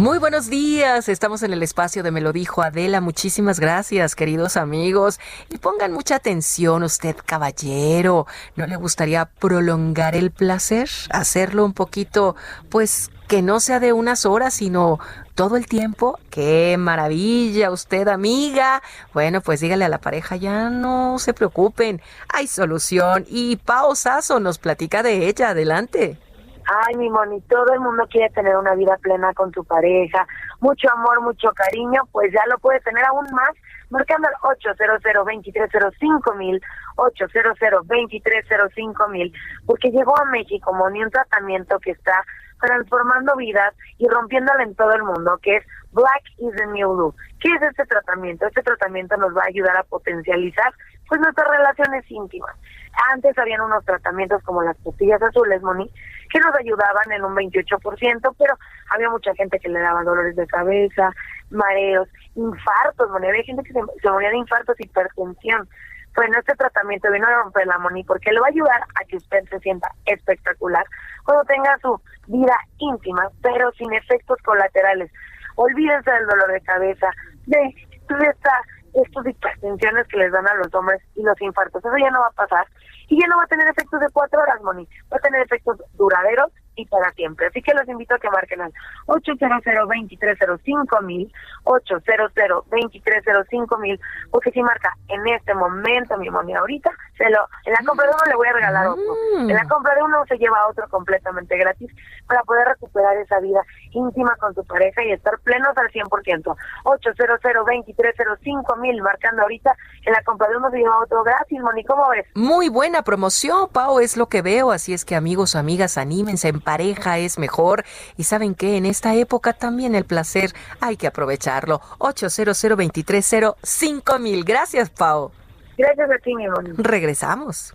Muy buenos días, estamos en el espacio de Me lo dijo Adela, muchísimas gracias queridos amigos y pongan mucha atención usted caballero, ¿no le gustaría prolongar el placer? Hacerlo un poquito, pues que no sea de unas horas, sino todo el tiempo. ¡Qué maravilla usted amiga! Bueno, pues dígale a la pareja, ya no se preocupen, hay solución y Pao Sasso nos platica de ella, adelante. Ay, mi Moni, todo el mundo quiere tener una vida plena con tu pareja, mucho amor, mucho cariño, pues ya lo puede tener aún más marcando el 800 2305 mil, 800 2305 mil, porque llegó a México, Moni, un tratamiento que está transformando vidas y rompiéndola en todo el mundo, que es Black is the New Blue. ¿Qué es este tratamiento? Este tratamiento nos va a ayudar a potencializar pues nuestras relaciones íntimas. Antes habían unos tratamientos como las pastillas azules, Moni, que nos ayudaban en un 28%, pero había mucha gente que le daba dolores de cabeza, mareos, infartos, Moni. Había gente que se, se moría de infartos, hipertensión. Bueno, este tratamiento vino a romper la Moni porque le va a ayudar a que usted se sienta espectacular cuando tenga su vida íntima, pero sin efectos colaterales. Olvídense del dolor de cabeza, de, de esta estos hipertensiones que les dan a los hombres y los infartos. Eso ya no va a pasar y ya no va a tener efectos de cuatro horas, Moni. Va a tener efectos duraderos y para siempre. Así que los invito a que marquen al 800 2305 mil 800 2305 mil porque si marca en este momento, mi Moni, ahorita, se lo, en la compra de uno le voy a regalar otro. En la compra de uno se lleva otro completamente gratis para poder recuperar esa vida íntima con tu pareja y estar plenos al 100%. 800 2305 mil marcando ahorita, en la compra de uno se lleva otro gratis, Moni, ¿cómo ves? Muy buena promoción, Pau, es lo que veo, así es que amigos o amigas, anímense, en pareja es mejor y saben que en esta época también el placer hay que aprovecharlo. 800 2305 mil. Gracias, Pau. Gracias a ti, mi Moni. Regresamos.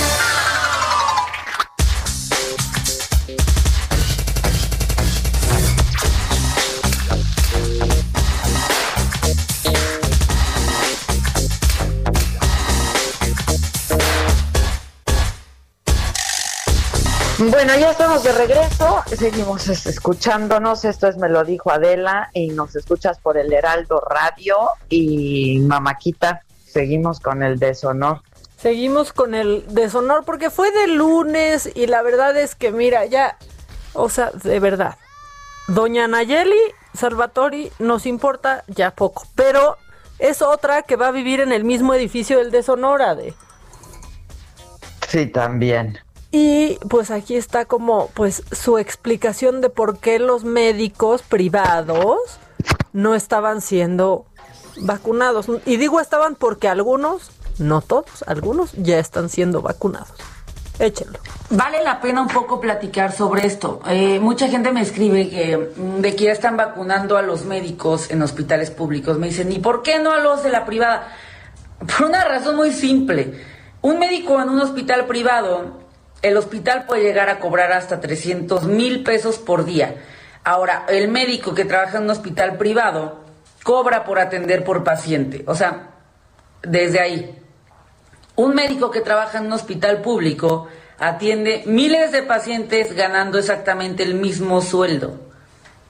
Bueno, ya estamos de regreso, seguimos es- escuchándonos, esto es Me lo dijo Adela y nos escuchas por el Heraldo Radio y Mamaquita, seguimos con el deshonor. Seguimos con el deshonor porque fue de lunes y la verdad es que mira, ya, o sea, de verdad, doña Nayeli Salvatori nos importa ya poco, pero es otra que va a vivir en el mismo edificio del deshonor, Ade. Sí, también. Y pues aquí está como pues su explicación de por qué los médicos privados no estaban siendo vacunados. Y digo estaban porque algunos, no todos, algunos ya están siendo vacunados. Échenlo. Vale la pena un poco platicar sobre esto. Eh, mucha gente me escribe que mm, de que ya están vacunando a los médicos en hospitales públicos. Me dicen, ¿y por qué no a los de la privada? Por una razón muy simple. Un médico en un hospital privado, el hospital puede llegar a cobrar hasta 300 mil pesos por día. Ahora, el médico que trabaja en un hospital privado cobra por atender por paciente. O sea, desde ahí. Un médico que trabaja en un hospital público atiende miles de pacientes ganando exactamente el mismo sueldo.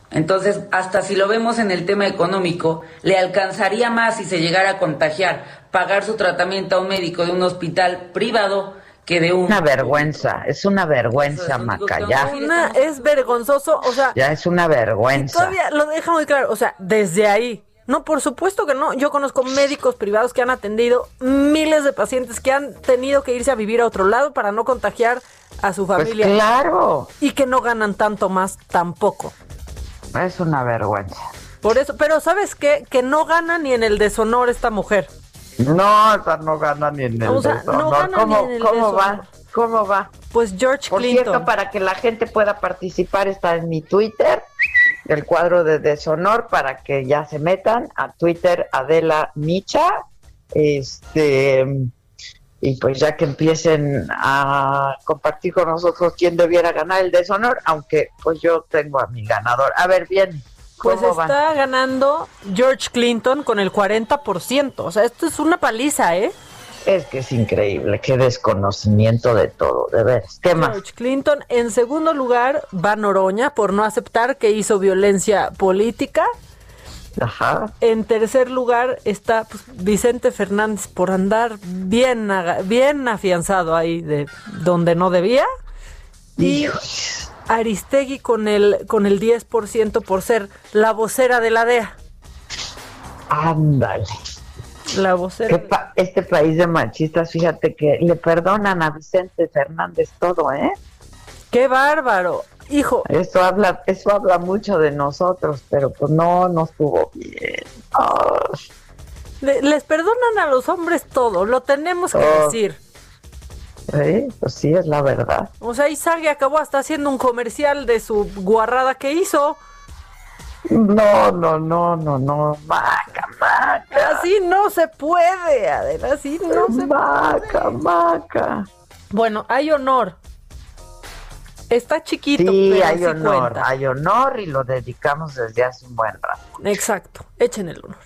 Entonces, hasta si lo vemos en el tema económico, le alcanzaría más si se llegara a contagiar pagar su tratamiento a un médico de un hospital privado que de un... Una vergüenza, es una vergüenza, Maca, ya. Una, es vergonzoso, o sea... Ya es una vergüenza. Todavía lo deja muy claro, o sea, desde ahí. No, por supuesto que no. Yo conozco médicos privados que han atendido miles de pacientes que han tenido que irse a vivir a otro lado para no contagiar a su Pues familia. claro. Y que no ganan tanto más tampoco. Es una vergüenza. Por eso, pero ¿sabes qué? Que no gana ni en el deshonor esta mujer. No, esa no gana ni en el O sea, no ¿Cómo, ni en el cómo deshonor. va? ¿Cómo va? Pues George Por Clinton. cierto, para que la gente pueda participar, está en mi Twitter, el cuadro de deshonor, para que ya se metan a Twitter Adela Micha. Este. Y pues ya que empiecen a compartir con nosotros quién debiera ganar el deshonor, aunque pues yo tengo a mi ganador. A ver, bien, Pues está ganando George Clinton con el 40%. O sea, esto es una paliza, ¿eh? Es que es increíble, qué desconocimiento de todo, de veras. ¿Qué más? George Clinton. En segundo lugar va Noroña por no aceptar que hizo violencia política. Ajá. En tercer lugar está pues, Vicente Fernández por andar bien, bien afianzado ahí de donde no debía. Y Aristegui con el, con el 10% por ser la vocera de la DEA. Ándale. La vocera. Pa- este país de machistas, fíjate que le perdonan a Vicente Fernández todo, ¿eh? ¡Qué bárbaro! Hijo. Eso habla, eso habla mucho de nosotros, pero pues no, no estuvo bien. Le- les perdonan a los hombres todo, lo tenemos que Oh. decir. ¿Eh? Pues sí, es la verdad. O sea, Isagi acabó hasta haciendo un comercial de su guarrada que hizo. No, no, no, no, no, maca, maca. Así no se puede, Adela, así no se Maca, maca. Bueno, hay honor. Está chiquito, Sí, pero hay sí honor, cuenta. hay honor y lo dedicamos desde hace un buen rato. Exacto, echen el honor.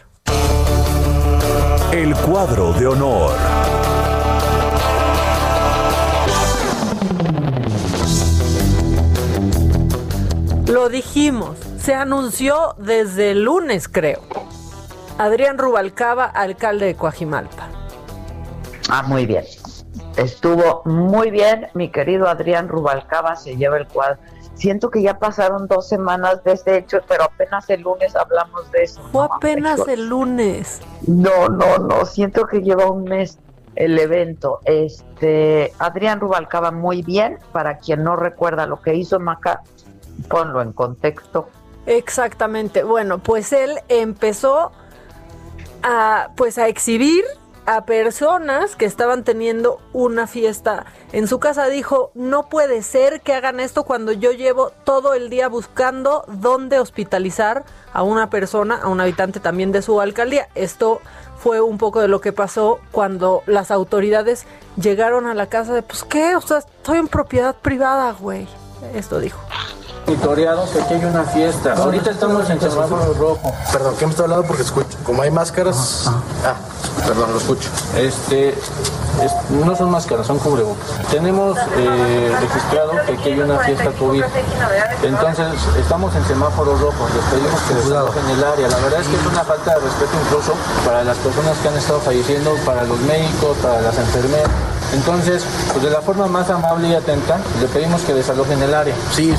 El cuadro de honor. Lo dijimos, se anunció desde el lunes, creo. Adrián Rubalcaba, alcalde de Coajimalpa. Ah, muy bien. Estuvo muy bien, mi querido Adrián Rubalcaba se lleva el cuadro. Siento que ya pasaron dos semanas de este hecho, pero apenas el lunes hablamos de eso. Fue No, apenas el lunes. No, no, no, siento que lleva un mes el evento. Este, Adrián Rubalcaba muy bien, para quien no recuerda lo que hizo Maca, ponlo en contexto. Exactamente. Bueno, pues él empezó a pues a exhibir a personas que estaban teniendo una fiesta en su casa. Dijo, no puede ser que hagan esto cuando yo llevo todo el día buscando dónde hospitalizar a una persona, a un habitante también de su alcaldía. Esto fue un poco de lo que pasó cuando las autoridades llegaron a la casa de, pues qué, o sea, estoy en propiedad privada, güey. Esto dijo. Monitoreados que aquí hay una fiesta. Ahorita estamos en semáforo rojo. Perdón, ¿qué me está hablando? Porque escucho. Como hay máscaras. Ah, perdón, lo escucho. Este. es- no son máscaras, son cubrebocas. Tenemos eh, registrado que aquí hay una fiesta COVID. Entonces, estamos en semáforo rojo. Les pedimos que desalojen el área. La verdad es que es una falta de respeto incluso para las personas que han estado falleciendo, para los médicos, para las enfermeras. Entonces, pues de la forma más amable y atenta, le pedimos que desalojen el área. Sí,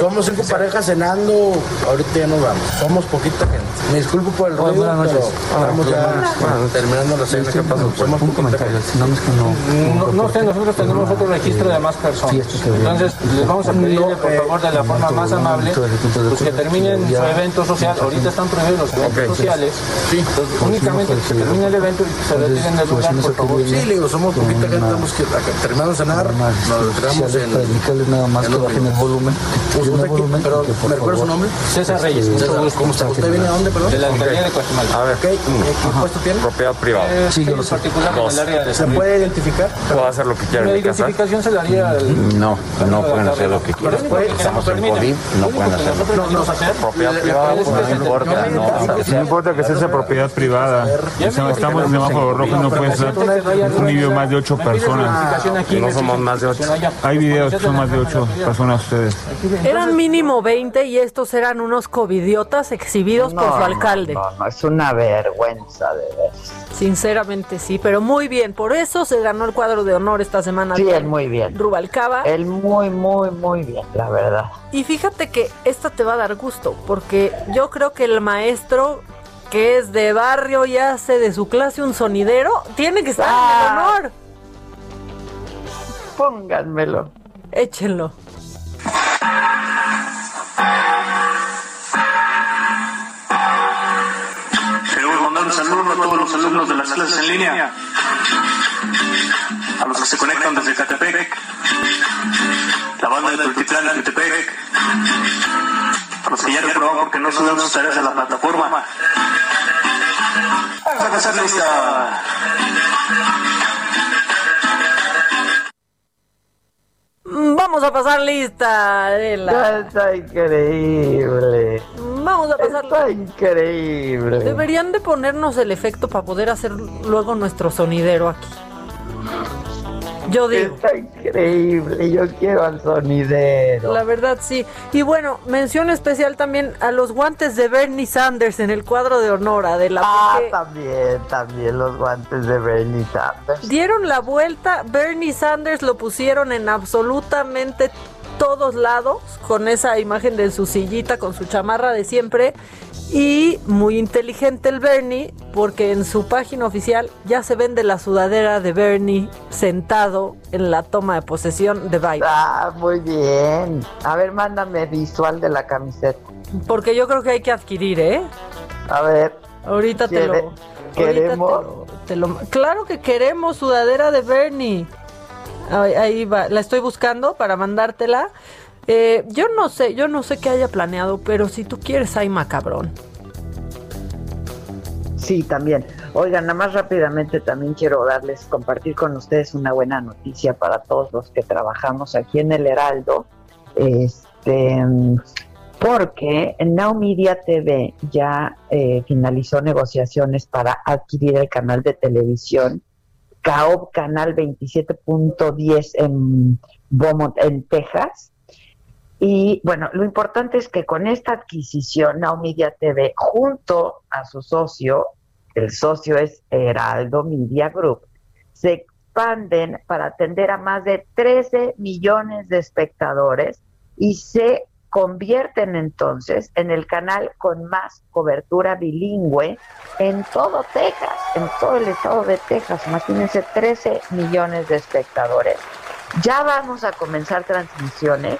somos cinco parejas cenando, ahorita ya nos vamos. Somos poquita gente. Me disculpo por el ruido, buenas pero noches. estamos Hola, ya terminando la cena. ¿Qué pasó? Somos Un comentario, no es que no. pues, No, no sé, nosotros tenemos otro registro de más personas. Entonces, les vamos a pedirle, por favor, de la forma más amable, pues que terminen su evento social. Ahorita están prohibidos los eventos sociales. Entonces, únicamente que se termine el evento y se retiren del lugar, por favor. Sí, le digo, somos poquita gente tenemos que terminamos de cenar, nos retiramos en, Para indicarles nada más que bajen el volumen. que Pues, usted volumen. pero, que, por ¿me recuerda su nombre? César Reyes. César. ¿cómo está? ¿Usted viene a dónde, perdón? De la alcaldía de Guatemala. A ver, ¿qué, ¿qué puesto tiene? Propiedad privada. Sí, yo lo sé. particular en el área de ¿Se puede identificar? Puedo hacer lo que quiera La identificación se daría al... No, no pueden hacer lo que quieran. Estamos en COVID, no pueden hacer lo que Propiedad privada, pues, no importa, no. Importa que sea esa propiedad privada. Estamos en semáforo rojo y no puede ser un video más de ocho personas. No somos más de ocho. Hay videos que son más de ocho personas ustedes. Eran mínimo 20 y estos eran unos covidiotas exhibidos por su alcalde. No, no, es una vergüenza de ver. Sinceramente sí, pero muy bien. Por eso se ganó el cuadro de honor esta semana. Sí, él muy bien. Rubalcaba. Él muy, muy, muy bien, la verdad. Y fíjate que esta te va a dar gusto, porque yo creo que el maestro que es de barrio y hace de su clase un sonidero, tiene que estar en Ah. el honor. Pónganmelo. Échenlo. Queremos mandar un saludo a todos los alumnos de las clases en línea, a los que se conectan desde Catepec, la banda de Tultitlán de Catepec, a los que ya reprobaron porque no subieron sus tareas a la plataforma. Vamos a pasar lista. Vamos a pasar lista, Adela. Está increíble. Vamos a pasar Está increíble. Deberían de ponernos el efecto para poder hacer luego nuestro sonidero aquí. Yo digo. Está increíble. Yo quiero al sonidero. La verdad sí. Y bueno, mención especial también a los guantes de Bernie Sanders en el cuadro de honor de la Ah, también, también los guantes de Bernie Sanders. Dieron la vuelta, Bernie Sanders lo pusieron en absolutamente todos lados con esa imagen de su sillita con su chamarra de siempre y muy inteligente el Bernie porque en su página oficial ya se vende la sudadera de Bernie sentado en la toma de posesión de Biden. Ah, muy bien. A ver, mándame visual de la camiseta. Porque yo creo que hay que adquirir, ¿eh? A ver. Ahorita te ¿Quiere- lo. ahorita Queremos. te lo- te lo- claro que queremos sudadera de Bernie. Ahí, va, la estoy buscando para mandártela. Eh, yo no sé, yo no sé qué haya planeado, pero si tú quieres, hay macabrón. Sí, también. Oigan, nada más rápidamente también quiero darles, compartir con ustedes una buena noticia para todos los que trabajamos aquí en el Heraldo. Este, porque Now Media TV ya eh, finalizó negociaciones para adquirir el canal de televisión CAOB Canal 27.10 en Beaumont, en Texas. Y bueno, lo importante es que con esta adquisición, Now Media TV, junto a su socio, el socio es Heraldo Media Group, se expanden para atender a más de 13 millones de espectadores y se convierten entonces en el canal con más cobertura bilingüe en todo Texas, en todo el estado de Texas. Imagínense, 13 millones de espectadores. Ya vamos a comenzar transmisiones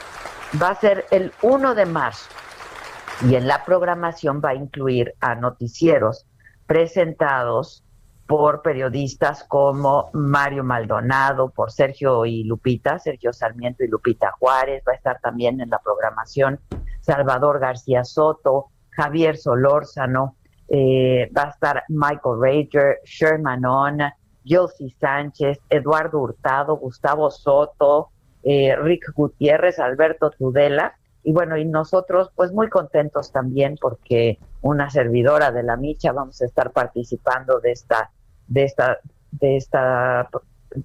va a ser el 1 de marzo y en la programación va a incluir a noticieros presentados por periodistas como Mario Maldonado, por Sergio y Lupita, Sergio Sarmiento y Lupita Juárez, va a estar también en la programación Salvador García Soto, Javier Solórzano, eh, va a estar Michael Rager, Sherman On, Josie Sánchez, Eduardo Hurtado, Gustavo Soto, eh, Rick Gutiérrez, Alberto Tudela, y bueno, y nosotros pues muy contentos también porque una servidora de la Micha vamos a estar participando de esta, de esta, de esta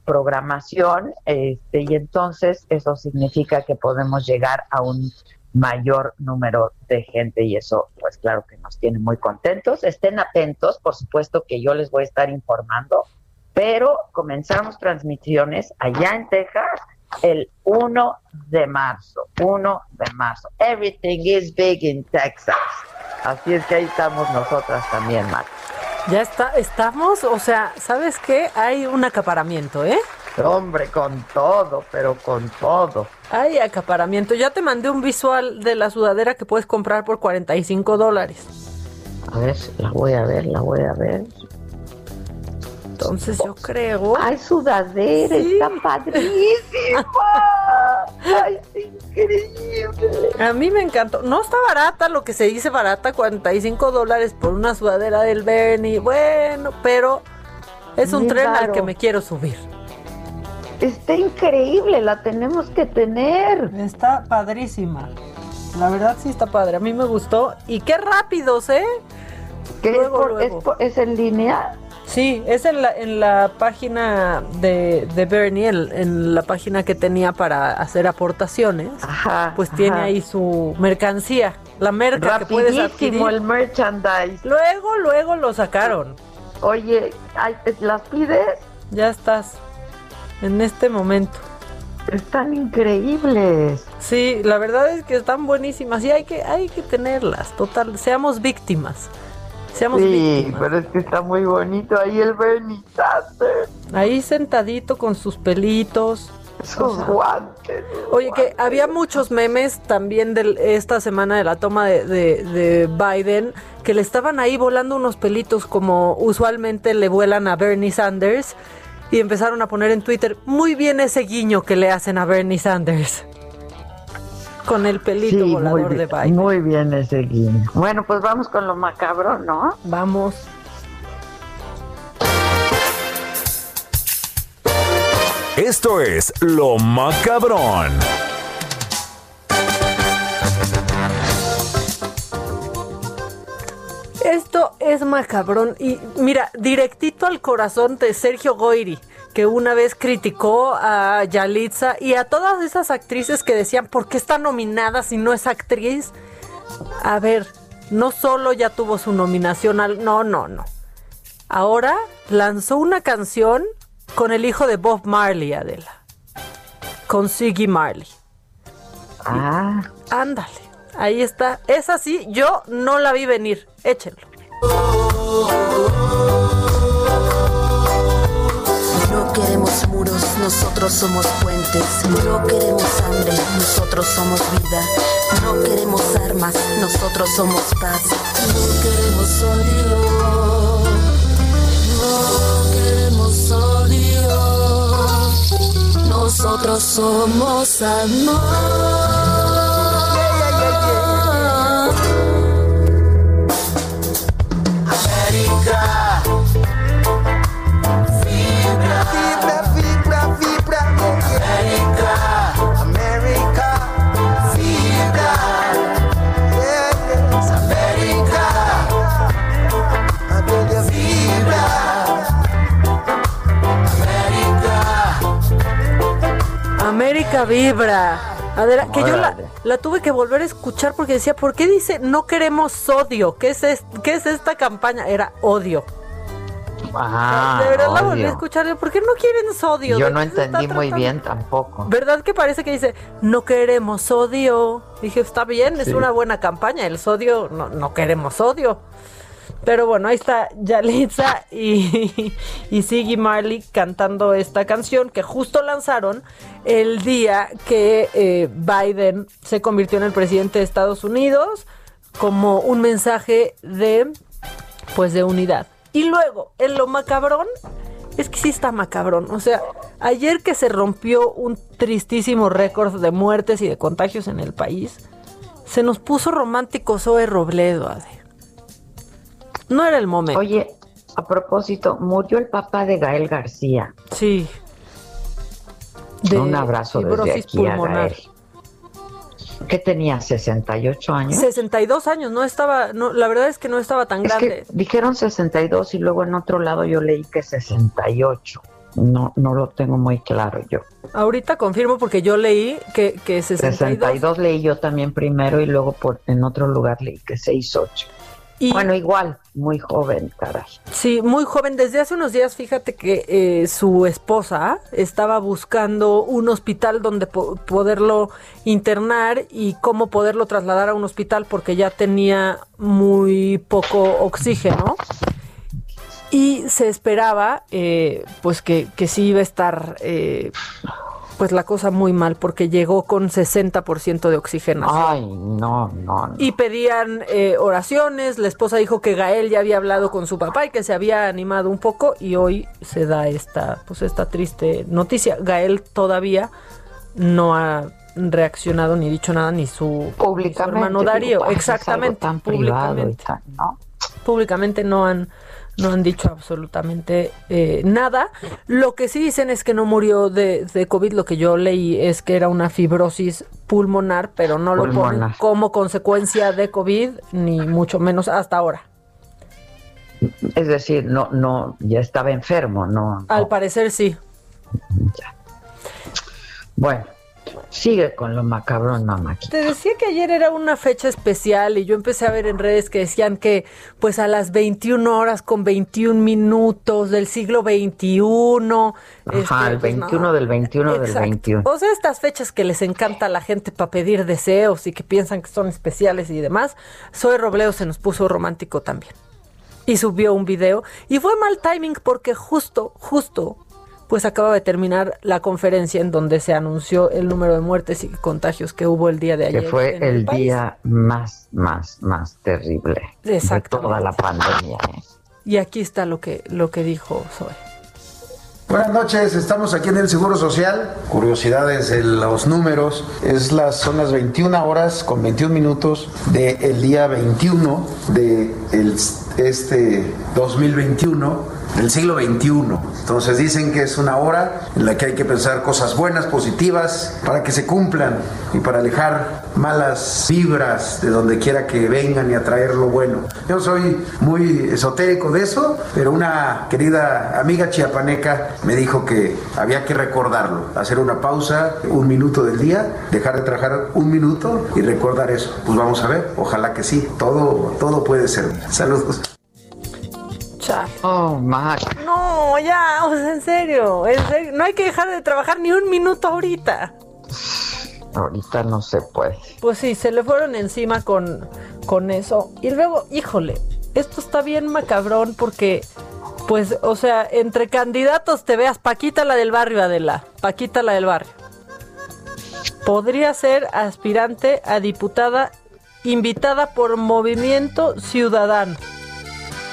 programación, este, y entonces eso significa que podemos llegar a un mayor número de gente y eso pues claro que nos tiene muy contentos. Estén atentos, por supuesto que yo les voy a estar informando, pero comenzamos transmisiones allá en Texas el 1 de marzo, 1 de marzo. Everything is big in Texas. Así es que ahí estamos nosotras también, Marta. Ya está, estamos, o sea, ¿sabes qué? Hay un acaparamiento, ¿eh? Hombre, con todo, pero con todo. Hay acaparamiento. Ya te mandé un visual de la sudadera que puedes comprar por 45 dólares. A ver, la voy a ver, la voy a ver. Entonces yo creo. Ay, sudadera, Sí. está padrísima. Ay, es increíble. A mí me encantó. No está barata, lo que se dice barata, 45 dólares por una sudadera del Bernie. Bueno, pero es un tren al que me quiero subir. Está increíble, la tenemos que tener. Está padrísima. La verdad sí está padre. A mí me gustó. Y qué rápidos, ¿eh? ¿Qué es, Luego, por- luego. es por- es en línea? Sí, es en la, en la página de, de Bernie, en, en la página que tenía para hacer aportaciones. Ajá. Pues tiene ahí su mercancía, la merca que puedes adquirir. el merchandise. Luego, luego lo sacaron. Oye, ¿las pides? Ya estás. En este momento. Están increíbles. Sí, la verdad es que están buenísimas y hay que, hay que tenerlas. Total, seamos víctimas. Seamos Sí, víctimas. pero es que está muy bonito ahí el Bernie Sanders. Ahí sentadito con sus pelitos. Sus guantes. Oye, que había muchos memes también de esta semana de la toma de, de- de Biden, que le estaban ahí volando unos pelitos como usualmente le vuelan a Bernie Sanders, y empezaron a poner en Twitter, muy bien ese guiño que le hacen a Bernie Sanders. Con el pelito Sí, muy volador de bien, Biden. muy bien ese guiño. Bueno, pues vamos con lo macabro, ¿no? Vamos. Esto es Lo Macabrón. Esto es macabrón y mira, directito al corazón de Sergio Goyri, que una vez criticó a Yalitza y a todas esas actrices que decían, ¿por qué está nominada si no es actriz? A ver, no solo ya tuvo su nominación al... No, no, no. Ahora lanzó una canción con el hijo de Bob Marley, Adela. Con Siggy Marley. Ah. Ándale, ahí está. Es así, yo no la vi venir. Échenlo. Muros, nosotros somos puentes. No queremos hambre, nosotros somos vida. No queremos armas, nosotros somos paz. No queremos odio. No queremos odio. Nosotros somos amor. América Vibra. Adela, que yo la, la tuve que volver a escuchar porque decía, ¿por qué dice no queremos odio? ¿Qué es, es- qué es esta campaña? Era odio. Ah, de verdad la volví a escuchar. ¿Por qué no quieren sodio? Yo ¿De no entendí muy bien tampoco. ¿Verdad que parece que dice no queremos odio? Dije, está bien, es una buena campaña. El sodio, no, no queremos odio. Pero bueno, ahí está Yalitza y, y Siggy Marley cantando esta canción que justo lanzaron el día que eh, Biden se convirtió en el presidente de Estados Unidos como un mensaje de pues de unidad. Y luego, en lo macabrón, es que sí está macabrón. O sea, ayer que se rompió un tristísimo récord de muertes y de contagios en el país, se nos puso romántico Zoe Robledo. No era el momento. Oye, a propósito, murió el papá de Gael García. Sí. De Un abrazo desde aquí a pulmonar. Gael. ¿Qué tenía? ¿68 años? 62 años, no estaba, no, la verdad es que no estaba tan Es grande. que dijeron 62 y luego en otro lado yo leí que 68. No, no lo tengo muy claro yo. Ahorita confirmo porque yo leí que, que 62 62 leí yo también primero y luego por en otro lugar leí que 68. Bueno, igual, muy joven, caray. Sí, muy joven. Desde hace unos días, fíjate que eh, su esposa estaba buscando un hospital donde po- poderlo internar y cómo poderlo trasladar a un hospital porque ya tenía muy poco oxígeno. Y se esperaba, eh, pues, que, que sí iba a estar eh, pues la cosa muy mal porque llegó con 60% de oxigenación. Ay, no, no, no. Y pedían eh, oraciones, la esposa dijo que Gael ya había hablado con su papá y que se había animado un poco y hoy se da esta, pues esta triste noticia. Gael todavía no ha reaccionado ni dicho nada ni su, ni su hermano Darío. Exactamente. públicamente. tan, ¿no? Públicamente no han no han dicho absolutamente eh, nada. Lo que sí dicen es que no murió de, de COVID. Lo que yo leí es que era una fibrosis pulmonar, pero no lo ponen como consecuencia de COVID, ni mucho menos hasta ahora. Es decir, no, no, ya estaba enfermo, no. Al parecer sí. Bueno, sigue con lo macabrón, mamá. Te decía que ayer era una fecha especial y yo empecé a ver en redes que decían que pues a las 21 horas con 21 minutos del siglo XXI. Ajá, el 21 del 21 del pues, Exacto. 21. O sea, estas fechas que les encanta a la gente para pedir deseos y que piensan que son especiales y demás. Zoe Robleo se nos puso romántico también. Y subió un video. Y fue mal timing porque justo, justo, pues acaba de terminar la conferencia en donde se anunció el número de muertes y contagios que hubo el día de que ayer. fue en el país. día más, más, más terrible de toda la pandemia. ¿eh? Y aquí está lo que, lo que dijo Zoe. Buenas noches, estamos aquí en el Seguro Social. Curiosidades de los números. Es las, son las 21 horas con 21 minutos del día 21 de el- este 2021, del siglo 21. Entonces dicen que es una hora en la que hay que pensar cosas buenas, positivas, para que se cumplan y para alejar malas vibras de donde quiera que vengan y atraer lo bueno. Yo soy muy esotérico de eso, pero una querida amiga chiapaneca me dijo que había que recordarlo, hacer una pausa, un minuto del día, dejar de trabajar un minuto y recordar eso. Pues vamos a ver, ojalá que sí, todo, todo puede ser. Saludos. Oh, Mac. No, ya, o sea, en serio, en serio. No hay que dejar de trabajar ni un minuto ahorita. Ahorita no se puede. Pues sí, se le fueron encima con, con eso. Y luego, híjole, esto está bien macabrón porque, pues, o sea, entre candidatos te veas Paquita la del barrio, Adela. Paquita la del barrio. Podría ser aspirante a diputada invitada por Movimiento Ciudadano.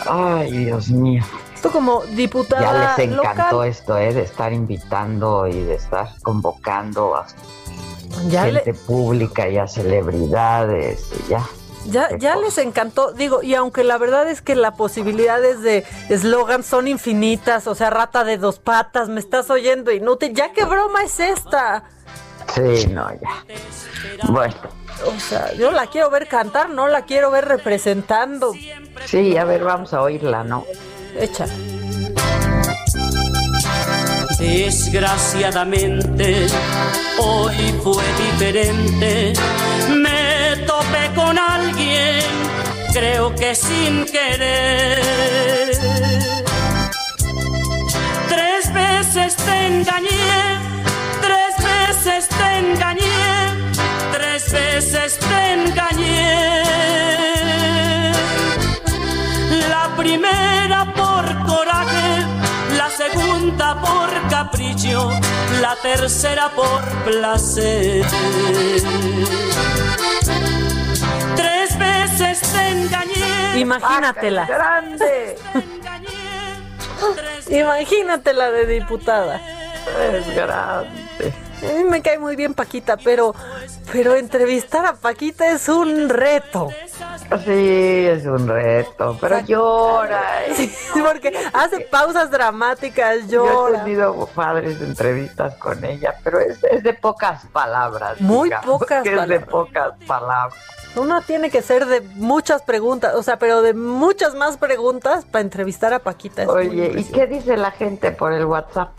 Ay, Dios mío. Esto como diputada Ya les encantó local. esto, ¿eh? De estar invitando y de estar convocando a Ya le- gente pública y a celebridades y ya. Ya, ya les encantó, digo, y aunque la verdad es que las posibilidades de eslogan son infinitas, o sea, rata de dos patas, me estás oyendo inútil, ya qué broma es esta. Sí, no, ya. Bueno, O sea, yo la quiero ver cantar, no la quiero ver representando. sí, a ver, vamos a oírla, ¿no? Echa. Desgraciadamente, hoy fue diferente. Me topé con alguien, creo que sin querer. Tres veces te engañé, veces te engañé. La primera por coraje, la segunda por capricho, la tercera por placer. Tres veces te engañé. Imagínatela. ¡Grande! Imagínatela de diputada. Es grande. A mí me cae muy bien Paquita, pero, pero entrevistar a Paquita es un reto. Sí, es un reto, pero llora. ¿eh? Sí, porque hace pausas dramáticas, Yo he llora. tenido padres entrevistas con ella, pero es, es de pocas palabras. Muy digamos, pocas que Es de palabras. pocas palabras. Uno tiene que ser de muchas preguntas, o sea, pero de muchas más preguntas para entrevistar a Paquita. Es Oye, ¿y qué dice la gente por el WhatsApp?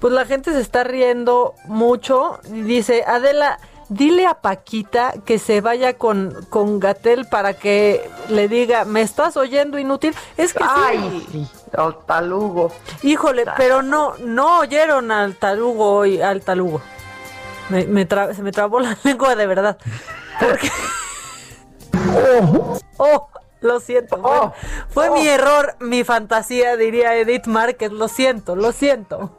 Pues la gente se está riendo mucho. y Dice, Adela, dile a Paquita que se vaya con, con Gatel para que le diga, ¿me estás oyendo inútil? Es que Ay, sí. sí, al talugo. Híjole, pero no, no oyeron al talugo hoy, al talugo. Me, me tra- se me trabó la lengua de verdad. Porque... oh, lo siento. Fue, fue mi error, mi fantasía, diría Edith Márquez. Lo siento, lo siento.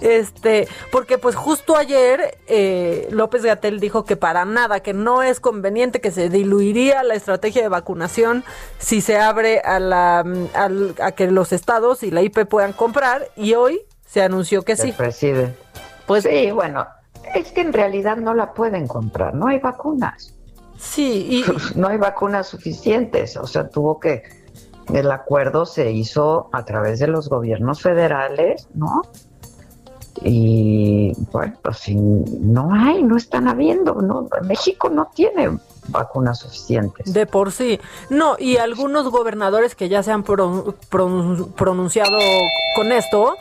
Este, porque pues justo ayer eh, López Gatel dijo que para nada, que no es conveniente, que se diluiría la estrategia de vacunación si se abre a, la, al- a que los estados y la IP puedan comprar y hoy se anunció que sí. preside. Pues sí, bueno, es que en realidad no la pueden comprar, no hay vacunas. Sí, y no hay vacunas suficientes, o sea, tuvo que el acuerdo se hizo a través de los gobiernos federales, ¿no? Y bueno, pues si no hay, no están habiendo, ¿no? México no tiene vacunas suficientes. De por sí. No, y algunos gobernadores que ya se han pro- pronun- pronunciado con esto,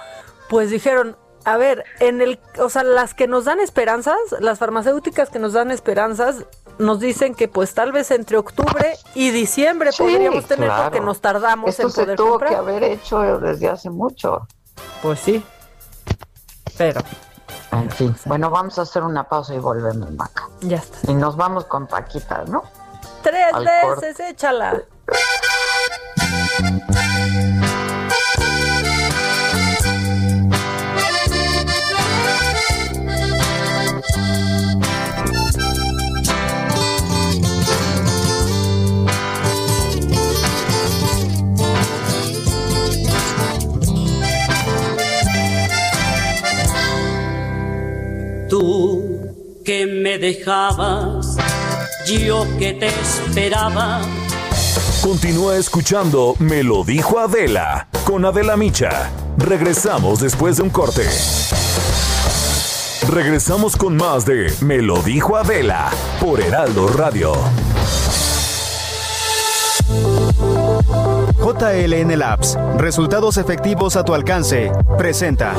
pues dijeron, a ver, en el, o sea, las que nos dan esperanzas, las farmacéuticas que nos dan esperanzas, nos dicen que pues tal vez entre octubre y diciembre Sí, podríamos tener claro. porque nos tardamos Esto en se poder tuvo comprar. que haber hecho desde hace mucho. Pues sí. Pero. En fin. Bueno, vamos a hacer una pausa y volvemos, Maca. Ya está. Y nos vamos con Paquita, ¿no? Tres Al veces, échala. Que me dejabas, yo que te esperaba. Continúa escuchando Me lo dijo Adela con Adela Micha. Regresamos después de un corte. Regresamos con más de Me lo dijo Adela por Heraldo Radio. JLN Labs, resultados efectivos a tu alcance, presenta.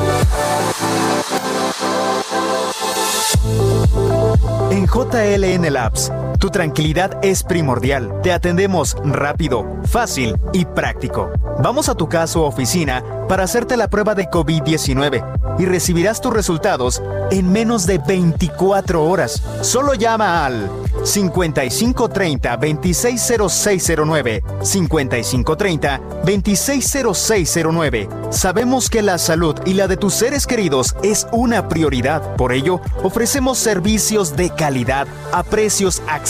JLN Labs, tu tranquilidad es primordial. Te atendemos rápido, fácil y práctico. Vamos a tu casa o oficina para hacerte la prueba de COVID-19 y recibirás tus resultados en menos de 24 horas. Solo llama al 5530-260609. 5530-260609. Sabemos que la salud y la de tus seres queridos es una prioridad. Por ello, ofrecemos servicios de calidad a precios accesibles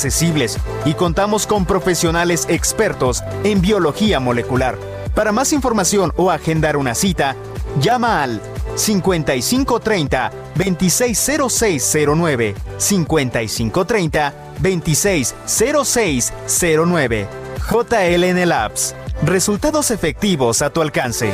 y contamos con profesionales expertos en biología molecular. Para más información o agendar una cita, llama al 5530 260609 5530 260609 JLN Labs. Resultados efectivos a tu alcance.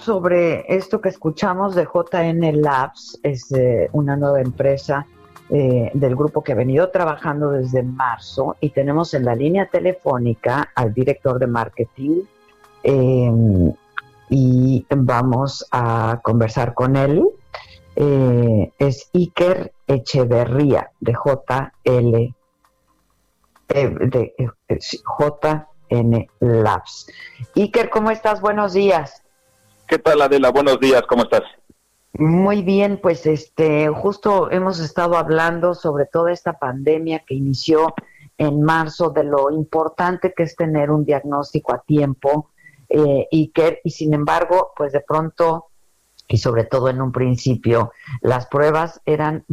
Sobre esto que escuchamos de JN Labs, es eh, una nueva empresa eh, del grupo que ha venido trabajando desde marzo y tenemos en la línea telefónica al director de marketing eh, y vamos a conversar con él. Eh, es Iker Echeverría de JL de JN Labs. Iker, ¿cómo estás? Buenos días. ¿Qué tal Adela? Buenos días, ¿cómo estás? Muy bien, pues este, justo hemos estado hablando sobre toda esta pandemia que inició en marzo, de lo importante que es tener un diagnóstico a tiempo eh, y que, y sin embargo, pues de pronto y sobre todo en un principio, las pruebas eran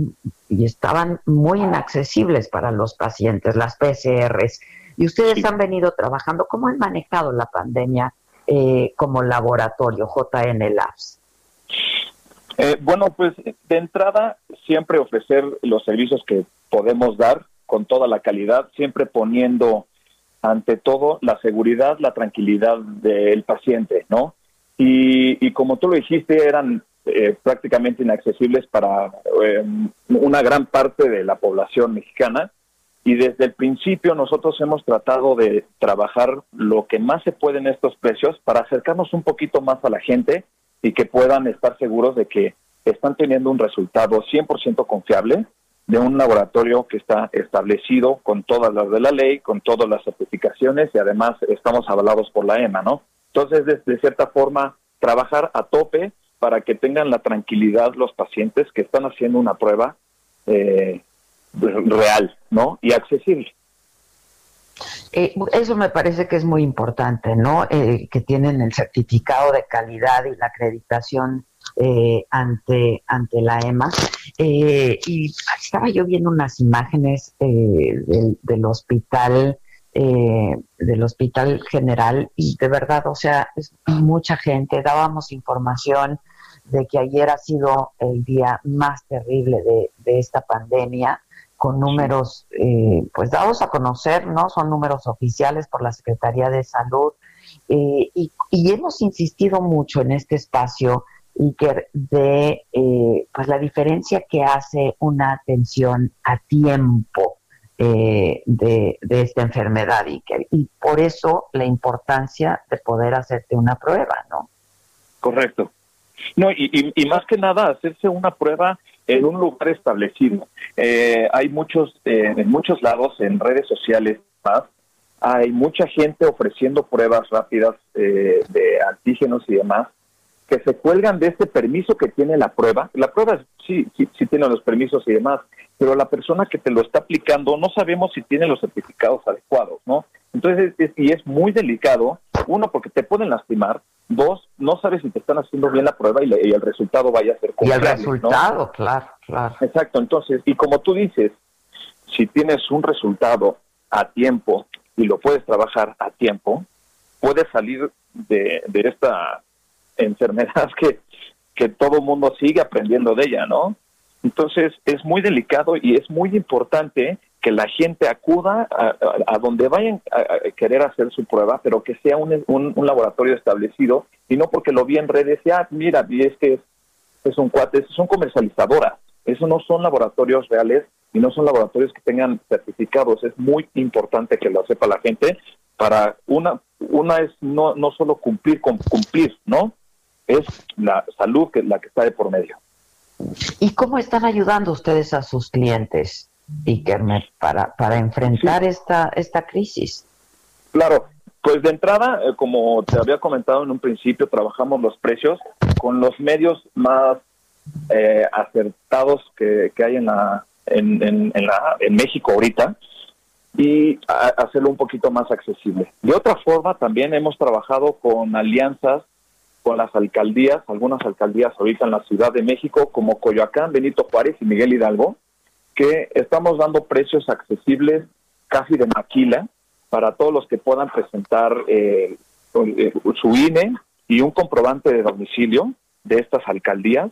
y estaban muy inaccesibles para los pacientes, las PCRs. Y ustedes han venido trabajando, ¿cómo han manejado la pandemia eh, como laboratorio JN Labs? Eh, bueno, pues de entrada, siempre ofrecer los servicios que podemos dar con toda la calidad, siempre poniendo ante todo la seguridad, la tranquilidad del paciente, ¿no? Y, como tú lo dijiste, eran eh, prácticamente inaccesibles para eh, una gran parte de la población mexicana. Y desde el principio nosotros hemos tratado de trabajar lo que más se puede en estos precios para acercarnos un poquito más a la gente y que puedan estar seguros de que están teniendo un resultado 100% confiable de un laboratorio que está establecido con todas las de la ley, con todas las certificaciones y además estamos avalados por la EMA, ¿no? Entonces, de, cierta forma, trabajar a tope para que tengan la tranquilidad los pacientes que están haciendo una prueba eh, real, ¿no? Y accesible. Eh, eso me parece que es muy importante, ¿no? Eh, que tienen el certificado de calidad y la acreditación eh, ante, ante la EMA. Eh, y estaba yo viendo unas imágenes eh, del, del hospital, eh, del hospital general, y de verdad, o sea, es mucha gente. Dábamos información de que ayer ha sido el día más terrible de, de esta pandemia con números eh, pues dados a conocer, ¿no? Son números oficiales por la Secretaría de Salud eh, y, y hemos insistido mucho en este espacio Iker, de eh, pues la diferencia que hace una atención a tiempo eh, de, de esta enfermedad Iker y por eso la importancia de poder hacerte una prueba, ¿no? Correcto. No, y, y, y más que nada hacerse una prueba en un lugar establecido. Eh, hay muchos, eh, en muchos lados, en redes sociales hay mucha gente ofreciendo pruebas rápidas eh, de antígenos y demás que se cuelgan de este permiso que tiene la prueba. La prueba sí, sí, sí tiene los permisos y demás, pero la persona que te lo está aplicando no sabemos si tiene los certificados adecuados, ¿no? Entonces, es, y es muy delicado, uno, porque te pueden lastimar, dos, no sabes si te están haciendo bien la prueba y, le- y el resultado vaya a ser Y el resultado, claro, claro. Exacto, entonces, y como tú dices, si tienes un resultado a tiempo y lo puedes trabajar a tiempo, puedes salir de, de esta enfermedad que, que todo mundo sigue aprendiendo de ella, ¿no? Entonces, es muy delicado y es muy importante que la gente acuda a, a- donde vayan a, a querer hacer su prueba, pero que sea un, un- un laboratorio establecido y no porque lo vi en redes, y, ah, mira, y es que es, es un cuate, son comercializadoras, eso no son laboratorios reales y no son laboratorios que tengan certificados. Es muy importante que lo sepa la gente para una una es no no solo cumplir con cumplir, ¿no? Es la salud que la que está de por medio. ¿Y cómo están ayudando ustedes a sus clientes, Ikermer, para, para enfrentar esta, esta crisis? Claro, pues de entrada, eh, como te había comentado en un principio, trabajamos los precios con los medios más eh, acertados que, que hay en la en, en, en la en México ahorita y a- hacerlo un poquito más accesible. De otra forma, también hemos trabajado con alianzas con las alcaldías, algunas alcaldías ahorita en la Ciudad de México, como Coyoacán, Benito Juárez y Miguel Hidalgo, que estamos dando precios accesibles casi de maquila para todos los que puedan presentar eh, eh, su INE y un comprobante de domicilio de estas alcaldías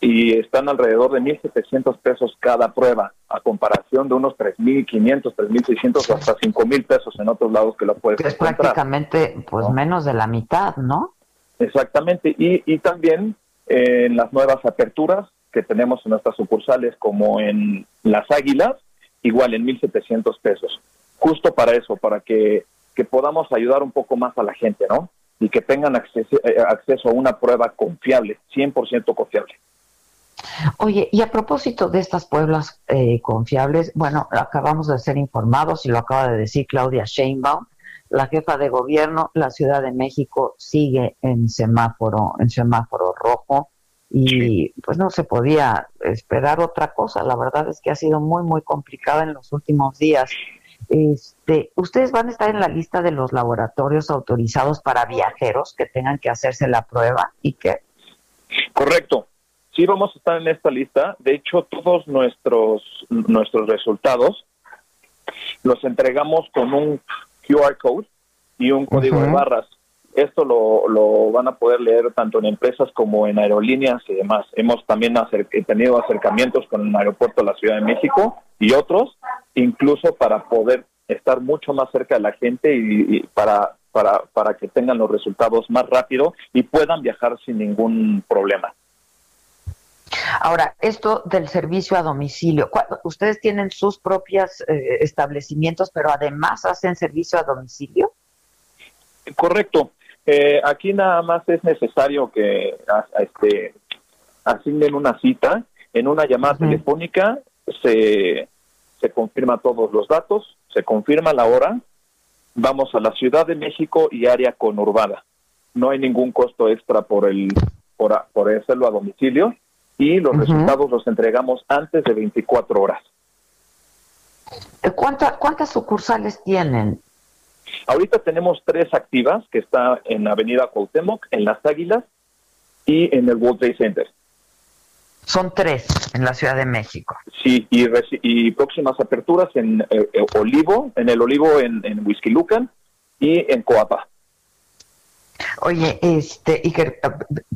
y están alrededor de 1.700 pesos cada prueba, a comparación de unos 3.500, 3.600 o hasta 5.000 pesos en otros lados que lo puedes es encontrar. prácticamente pues menos de la mitad, ¿no? Exactamente, y, y también eh, en las nuevas aperturas que tenemos en nuestras sucursales, como en Las Águilas, igual en 1.700 pesos. Justo para eso, para que, que podamos ayudar un poco más a la gente, ¿no? Y que tengan acceso, eh, acceso a una prueba confiable, 100% confiable. Oye, y a propósito de estas pueblas eh, confiables, bueno, acabamos de ser informados y lo acaba de decir Claudia Sheinbaum, la jefa de gobierno, la Ciudad de México sigue en semáforo, en semáforo rojo y pues no se podía esperar otra cosa. La verdad es que ha sido muy muy complicado en los últimos días. Este, ustedes van a estar en la lista de los laboratorios autorizados para viajeros que tengan que hacerse la prueba y que Correcto. Sí, vamos a estar en esta lista. De hecho, todos nuestros nuestros resultados los entregamos con un QR code y un código de barras. Esto lo, lo van a poder leer tanto en empresas como en aerolíneas y demás. Hemos también acer- eh, tenido acercamientos con el aeropuerto de la Ciudad de México y otros, incluso para poder estar mucho más cerca de la gente y, y para, para, para que tengan los resultados más rápido y puedan viajar sin ningún problema. Ahora, esto del servicio a domicilio, ¿cuál- ustedes tienen sus propios establecimientos, pero además hacen servicio a domicilio. Correcto. Eh, aquí nada más es necesario que a- a este, asignen una cita. En una llamada telefónica se, se confirma todos los datos, se confirma la hora. Vamos a la Ciudad de México y área conurbada. No hay ningún costo extra por el por, a- por hacerlo a domicilio y los resultados los entregamos antes de 24 horas. ¿Cuánta, ¿Cuántas sucursales tienen? Ahorita tenemos tres activas, que está en Avenida Cuauhtémoc, en Las Águilas y en el World Trade Center. Son tres en la Ciudad de México. Sí, y, próximas aperturas en eh, eh, Olivo, en el Olivo en, en Whisky Lucan y en Coapa. Oye, este, y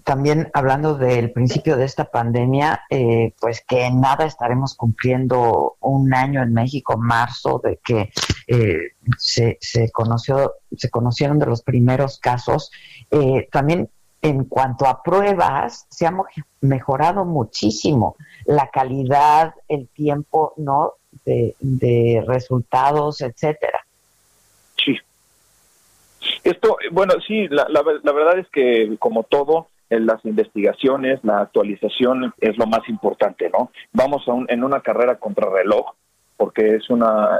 también hablando del principio de esta pandemia, eh, pues que nada estaremos cumpliendo un año en México, marzo, de que eh, se, se conoció, se conocieron de los primeros casos. Eh, también en cuanto a pruebas, se ha mejorado muchísimo la calidad, el tiempo, ¿no? De, de resultados, etcétera. Esto, bueno, sí, la, la, la verdad es que como todo, en las investigaciones, la actualización es lo más importante, ¿no? Vamos a un- en una carrera contra reloj, porque es una,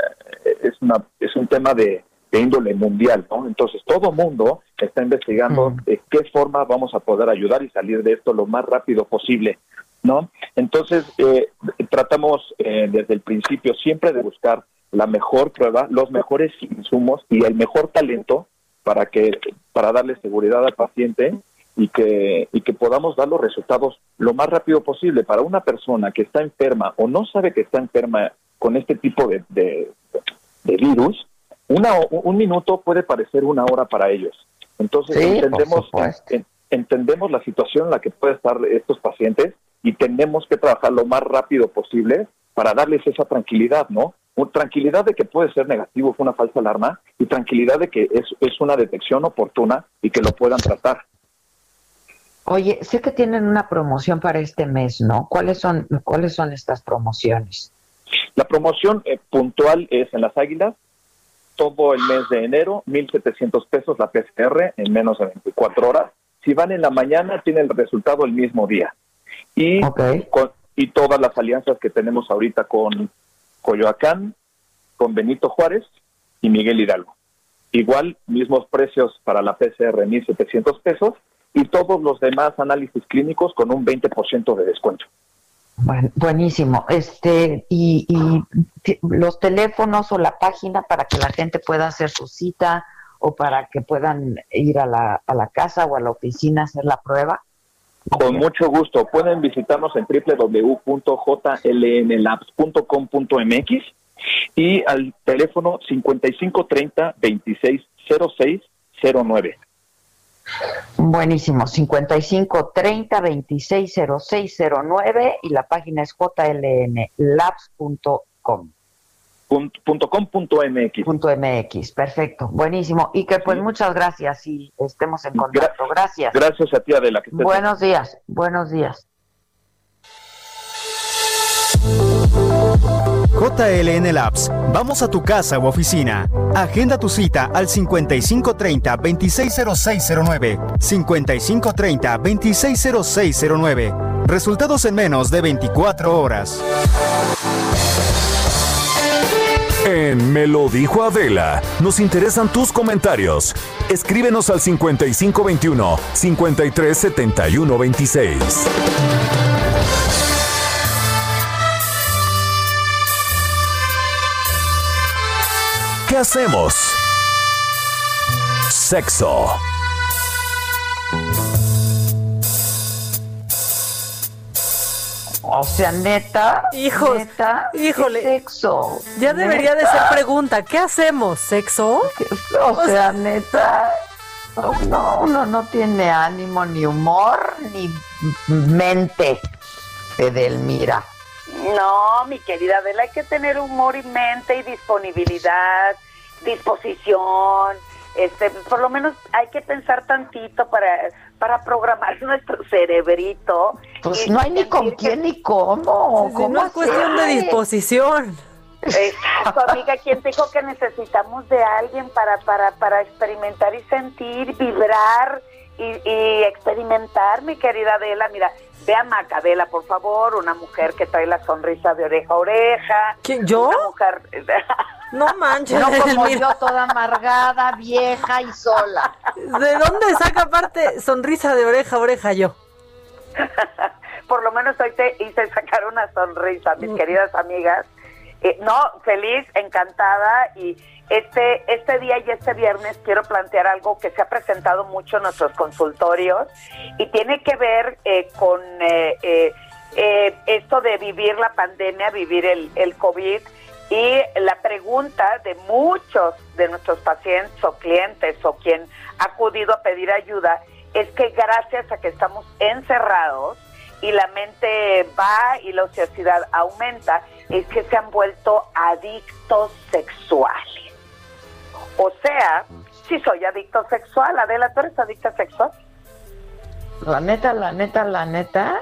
es una, es un tema de, de índole mundial, ¿no? Entonces todo mundo está investigando de qué forma vamos a poder ayudar y salir de esto lo más rápido posible, ¿no? Entonces eh, tratamos eh, desde el principio siempre de buscar la mejor prueba, los mejores insumos y el mejor talento para que para darle seguridad al paciente y que y que podamos dar los resultados lo más rápido posible. Para una persona que está enferma o no sabe que está enferma con este tipo de, de, de virus una un minuto puede parecer una hora para ellos. Entonces Sí, entendemos en- entendemos la situación en la que pueden estar estos pacientes y tenemos que trabajar lo más rápido posible para darles esa tranquilidad, ¿no? Tranquilidad de que puede ser negativo, fue una falsa alarma, y tranquilidad de que es, es una detección oportuna y que lo puedan tratar. Oye, sé que tienen una promoción para este mes, ¿no? ¿Cuáles son, cuáles son estas promociones? La promoción eh, puntual es en las Águilas, todo el mes de enero, 1.700 pesos la PCR en menos de 24 horas. Si van en la mañana, tienen el resultado el mismo día. Y, con- y todas las alianzas que tenemos ahorita con Coyoacán, con Benito Juárez y Miguel Hidalgo. Igual, mismos precios para la PCR, 1.700 pesos, y todos los demás análisis clínicos con un 20% de descuento. Buen- buenísimo. Este, y, y los teléfonos o la página para que la gente pueda hacer su cita o para que puedan ir a la, a la casa o a la oficina a hacer la prueba. Con mucho gusto. Pueden visitarnos en www.jlnlabs.com.mx y al teléfono 5530-260609. Buenísimo. 55 30 26 0609 y la página es jlnlabs.com. Punto, punto com punto MX. Perfecto, buenísimo. Y que pues muchas gracias y estemos en contacto. Gracias. Gracias a ti, Adela. que estés bien. Buenos días, buenos días. JLN Labs, vamos a tu casa u oficina. Agenda tu cita al 5530-260609. 5530-260609. Resultados en menos de 24 horas. Me lo dijo Adela, nos interesan tus comentarios. Escríbenos al 5521 537126. ¿Qué hacemos? Sexo. O sea, neta, Hijos, neta, híjole. ¿qué sexo. Ya debería de ser pregunta. ¿Qué hacemos? ¿Sexo? O sea, neta, no, uno no tiene ánimo, ni humor, ni mente, Edelmira. No, mi querida Adela, hay que tener humor y mente y disponibilidad, disposición. Este, por lo menos hay que pensar tantito para, para programar nuestro cerebrito. Pues no hay ni con sentir que- quién ni cómo. Sí, ¿Cómo no es cuestión de disposición. Exacto, amiga, ¿quién dijo que necesitamos de alguien para, para, para experimentar y sentir, vibrar y, y experimentar, mi querida Adela? Mira, ve a Macadela, por favor, una mujer que trae la sonrisa de oreja a oreja. ¿Quién, yo? Una mujer... No manches. No como Mira. yo, toda amargada, vieja y sola. ¿De dónde saca aparte sonrisa de oreja a oreja yo? por lo menos hoy te hice sacar una sonrisa, mis queridas amigas. Eh, no, feliz, encantada y este, este día y este viernes quiero plantear algo que se ha presentado mucho en nuestros consultorios y tiene que ver eh, con eh, eh, eh, esto de vivir la pandemia, vivir el, el COVID y la pregunta de muchos de nuestros pacientes o clientes o quien ha acudido a pedir ayuda es que gracias a que estamos encerrados y la mente va y la ociosidad aumenta, es que se han vuelto adictos sexuales. O sea, si soy adicto sexual, Adela, ¿tú eres adicta sexual? La neta, la neta, la neta.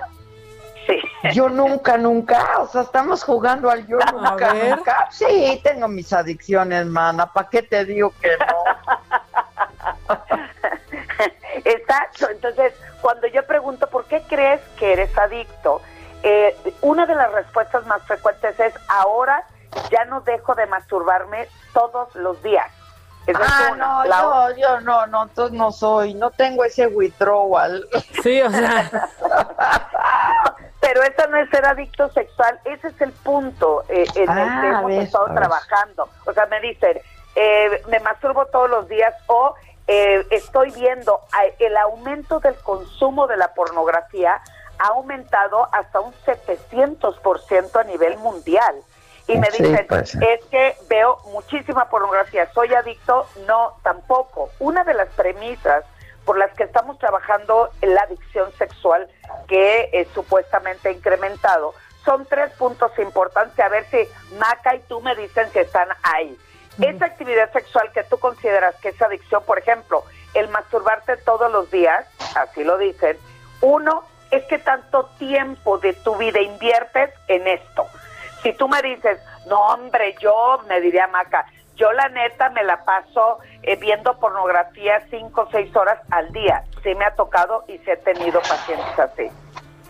Sí. Yo nunca, nunca. O sea, estamos jugando al yo nunca, nunca. Sí, tengo mis adicciones, mana. ¿Para qué te digo que no? Exacto. Entonces, cuando yo pregunto por qué crees que eres adicto, eh, una de las respuestas más frecuentes es ahora ya no dejo de masturbarme todos los días. Es ah, una. no, yo, yo no, no, entonces no soy, no tengo ese withdrawal. Sí, o sea, Pero eso no es ser adicto sexual, ese es el punto eh, en el Ah, que hemos ves, estado trabajando. O sea, me dicen, eh, me masturbo todos los días o eh, estoy viendo el aumento del consumo de la pornografía ha aumentado hasta un 700% a nivel mundial. Y me Sí, dicen, pues. es que veo muchísima pornografía, ¿soy adicto? No, tampoco. Una de las premisas por las que estamos trabajando en la adicción sexual que eh, supuestamente ha incrementado son tres puntos importantes, a ver si Maca y tú me dicen si están ahí. Esa actividad sexual que tú consideras que es adicción, por ejemplo, el masturbarte todos los días, así lo dicen, uno es que tanto tiempo de tu vida inviertes en esto. Si tú me dices, no hombre, yo, me diría Maca, yo la neta me la paso eh, viendo pornografía cinco o seis horas al día. Sí me ha tocado y sí he tenido pacientes así.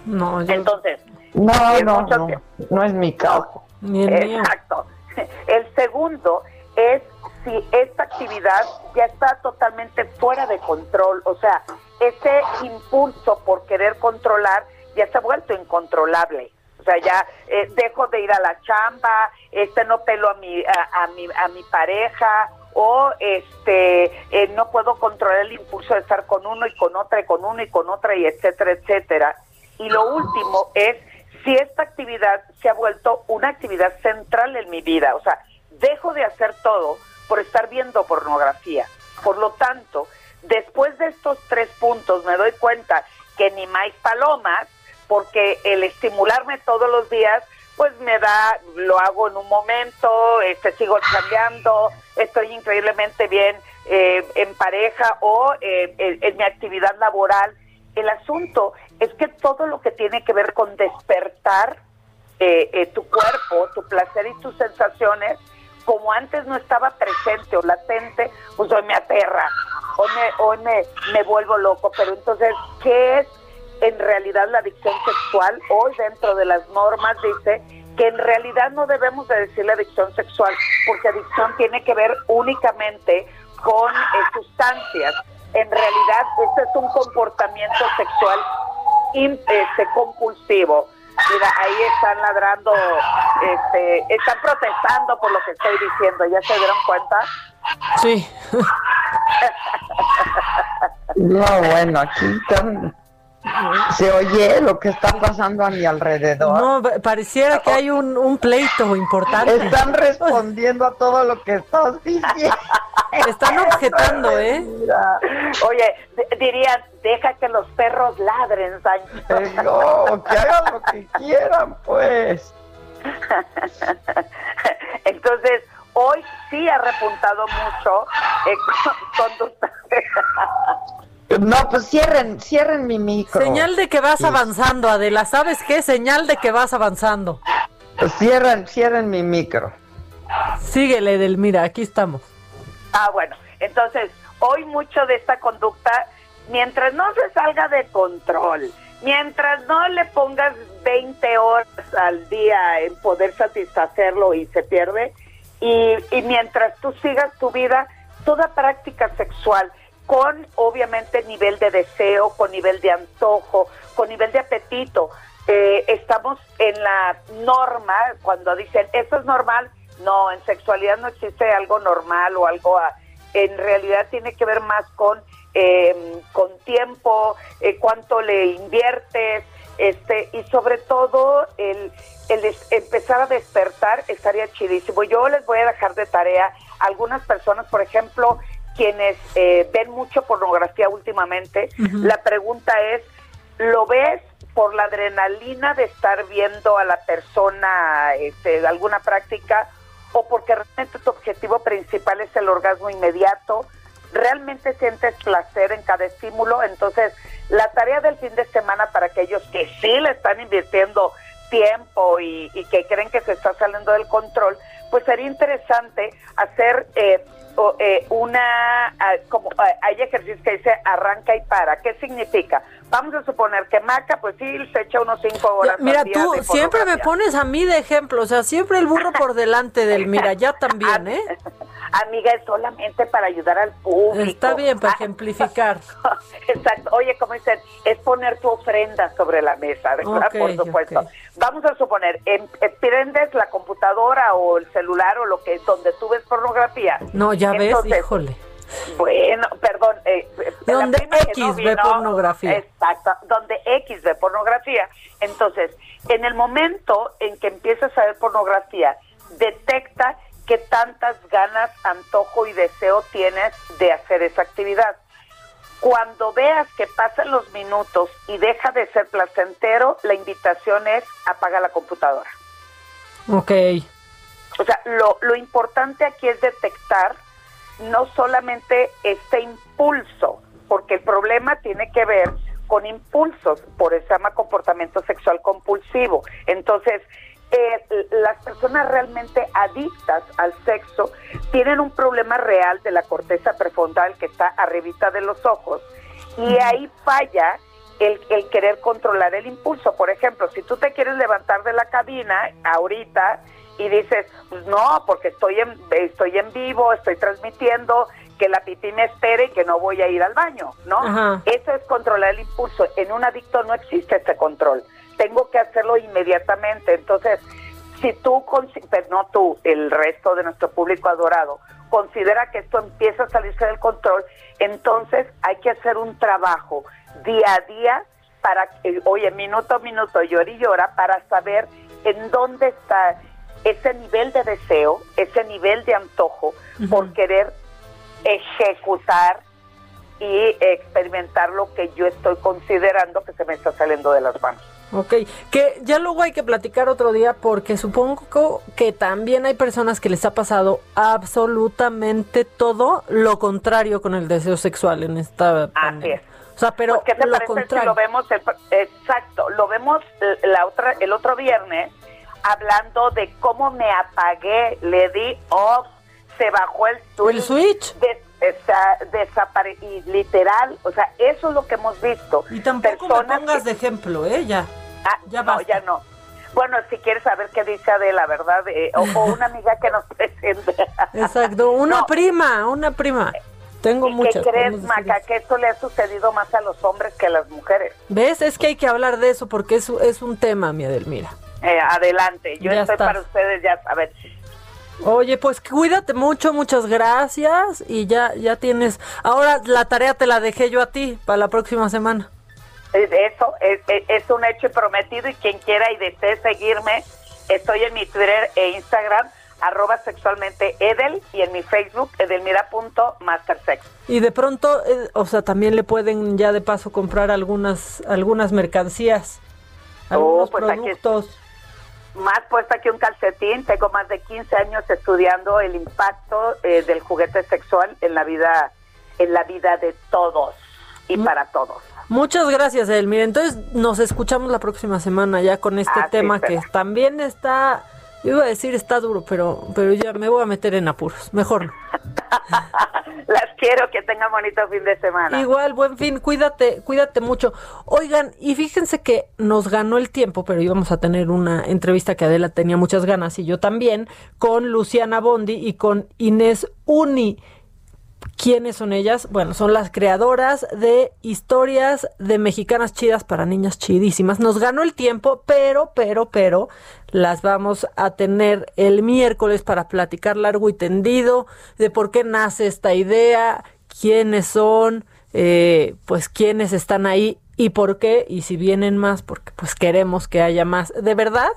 no, yo, Entonces, No, no, no, no es mi caso. ni el mío. Exacto. El segundo es si esta actividad ya está totalmente fuera de control, o sea, ese impulso por querer controlar ya se ha vuelto incontrolable. O sea, ya eh, dejo de ir a la chamba, este no pelo a mi a, mi a mi pareja o este eh, no puedo controlar el impulso de estar con uno y con otra y con uno y con otra y etcétera, etcétera. Y lo último es si esta actividad se ha vuelto una actividad central en mi vida, o sea, dejo de hacer todo por estar viendo pornografía. Por lo tanto, después de estos tres puntos me doy cuenta que ni más palomas, porque el estimularme todos los días, pues me da, lo hago en un momento, este, sigo cambiando, estoy increíblemente bien eh, en pareja o eh, en, mi actividad laboral. El asunto es que todo lo que tiene que ver con despertar eh, eh, tu cuerpo, tu placer y tus sensaciones, como antes no estaba presente o latente, pues hoy me aterra, hoy me, hoy me, vuelvo loco. Pero entonces, ¿qué es en realidad la adicción sexual? Hoy dentro de las normas dice que en realidad no debemos de decirle adicción sexual, porque adicción tiene que ver únicamente con eh, sustancias. En realidad, este es un comportamiento sexual im- este, compulsivo. Mira, ahí están ladrando, este, están protestando por lo que estoy diciendo. ¿Ya se dieron cuenta? Sí. No, bueno, aquí están- se oye lo que está pasando a mi alrededor. No, pa- pareciera que hay un, un pleito importante. Están respondiendo a todo lo que estás diciendo. Están objetando, ¿eh? Oye, dirían, deja que los perros ladren, Sancho. no, que hagan lo que quieran, pues. Entonces, hoy sí ha repuntado mucho eh, con- conducta. No, pues cierren, cierren mi micro. Señal de que vas avanzando, Adela. ¿Sabes qué? Señal de que vas avanzando. Cierren, cierren mi micro. Síguele, Edelmira, aquí estamos. Ah, bueno, entonces, hoy mucho de esta conducta, mientras no se salga de control, mientras no le pongas 20 horas al día en poder satisfacerlo y se pierde, y, y mientras tú sigas tu vida, toda práctica sexual, con obviamente nivel de deseo, con nivel de antojo, con nivel de apetito, eh, estamos en la norma, cuando dicen, esto es normal, no, en sexualidad no existe algo normal o algo, a- en realidad tiene que ver más con, eh, con tiempo, eh, cuánto le inviertes, este, y sobre todo el, el empezar a despertar estaría chidísimo. Yo les voy a dejar de tarea. Algunas personas, por ejemplo, quienes eh, ven mucho pornografía últimamente, la pregunta es, ¿lo ves por la adrenalina de estar viendo a la persona este, alguna práctica o porque realmente tu objetivo principal es el orgasmo inmediato? ¿Realmente sientes placer en cada estímulo? Entonces, la tarea del fin de semana para aquellos que sí le están invirtiendo tiempo y, y que creen que se está saliendo del control, pues sería interesante hacer eh, o, eh, una, ah, como ah, hay ejercicios que dice arranca y para. ¿Qué significa? Vamos a suponer que Maca, pues sí, se echa unos cinco horas. Mira, al día tú de siempre me pones a mí de ejemplo, o sea, siempre el burro por delante del mira, ya también, ¿eh? Amiga, es solamente para ayudar al público. Está bien, para ejemplificar. Exacto. Oye, como dicen, es poner tu ofrenda sobre la mesa, ¿verdad? Ok, Por supuesto. Vamos a suponer, em- eh, prendes la computadora o el celular o lo que donde tú ves pornografía. No, ya ves, Entonces, híjole. Bueno, perdón. eh, eh, Donde X ve pornografía. Exacto, donde X ve pornografía. Entonces, en el momento en que empiezas a ver pornografía, detecta qué tantas ganas, antojo y deseo tienes de hacer esa actividad. Cuando veas que pasan los minutos y deja de ser placentero, la invitación es apaga la computadora. Ok. O sea, lo, lo importante aquí es detectar no solamente este impulso, porque el problema tiene que ver con impulsos, por eso se llama comportamiento sexual compulsivo. Entonces, eh, las personas realmente adictas al sexo tienen un problema real de la corteza prefrontal que está arribita de los ojos y ahí falla el, el querer controlar el impulso. Por ejemplo, si tú te quieres levantar de la cabina ahorita y dices, pues no, porque estoy en, estoy en vivo, estoy transmitiendo, que la pipí me espere y que no voy a ir al baño, ¿no? Ajá. Eso es controlar el impulso. En un adicto no existe ese control. Tengo que hacerlo inmediatamente. Entonces, si tú, pero no tú, el resto de nuestro público adorado, considera que esto empieza a salirse del control, entonces hay que hacer un trabajo día a día para que, oye, minuto a minuto, llora y llora, para saber en dónde está ese nivel de deseo, ese nivel de antojo por querer ejecutar y experimentar lo que yo estoy considerando que se me está saliendo de las manos. Ok, que ya luego hay que platicar otro día porque supongo que también hay personas que les ha pasado absolutamente todo lo contrario con el deseo sexual en esta pandemia. O sea, pero ¿Qué te lo parece si contrario. lo vemos el- exacto, lo vemos la otra el otro viernes hablando de cómo me apagué, le di off, se bajó el switch, El switch. Está- desapare- y literal, o sea, eso es lo que hemos visto. Y tampoco me Personas pongas que- de ejemplo, ¿eh? Ya. Ah, Ya no, basta. ya no. Bueno, si quieres saber qué dice Adela, ¿verdad? Eh, o, o una amiga que nos presente. Exacto, una prima, una prima. Tengo ¿Y qué muchas. crees, podemos decir Maca? Que esto le ha sucedido más a los hombres que a las mujeres. ¿Ves? Es que hay que hablar de eso porque es, es un tema, mi Adelmira. Eh, adelante, yo Ya estoy estás. para ustedes, ya saben. Oye, pues cuídate mucho, muchas gracias y ya ya tienes. Ahora la tarea te la dejé yo a ti para la próxima semana. Eso es, es- es un hecho prometido y quien quiera y desee seguirme, estoy en mi Twitter e Instagram, arroba sexualmente Edel y en mi Facebook, edelmira.mastersex. Y de pronto, eh, o sea, también le pueden ya de paso comprar algunas algunas mercancías, algunos pues aquí es- productos. Más puesta que un calcetín, tengo más de 15 años estudiando el impacto eh, del juguete sexual en la vida en la vida de todos y Mm. para todos. Muchas gracias, Edelmira. Entonces nos escuchamos la próxima semana ya con este Así tema que también está, iba a decir está duro, pero pero ya me voy a meter en apuros. Mejor no. Las quiero, que tengan bonito fin de semana. Igual, buen fin, cuídate, cuídate mucho. Oigan, y fíjense que nos ganó el tiempo, pero íbamos a tener una entrevista que Adela tenía muchas ganas y yo también, con Luciana Bondi y con Inés Uni. ¿Quiénes son ellas? Bueno, son las creadoras de historias de mexicanas chidas para niñas chidísimas. Nos ganó el tiempo, pero, pero, pero, las vamos a tener el miércoles para platicar largo y tendido de por qué nace esta idea, quiénes son, eh, pues quiénes están ahí y por qué, y si vienen más, porque pues queremos que haya más. De verdad,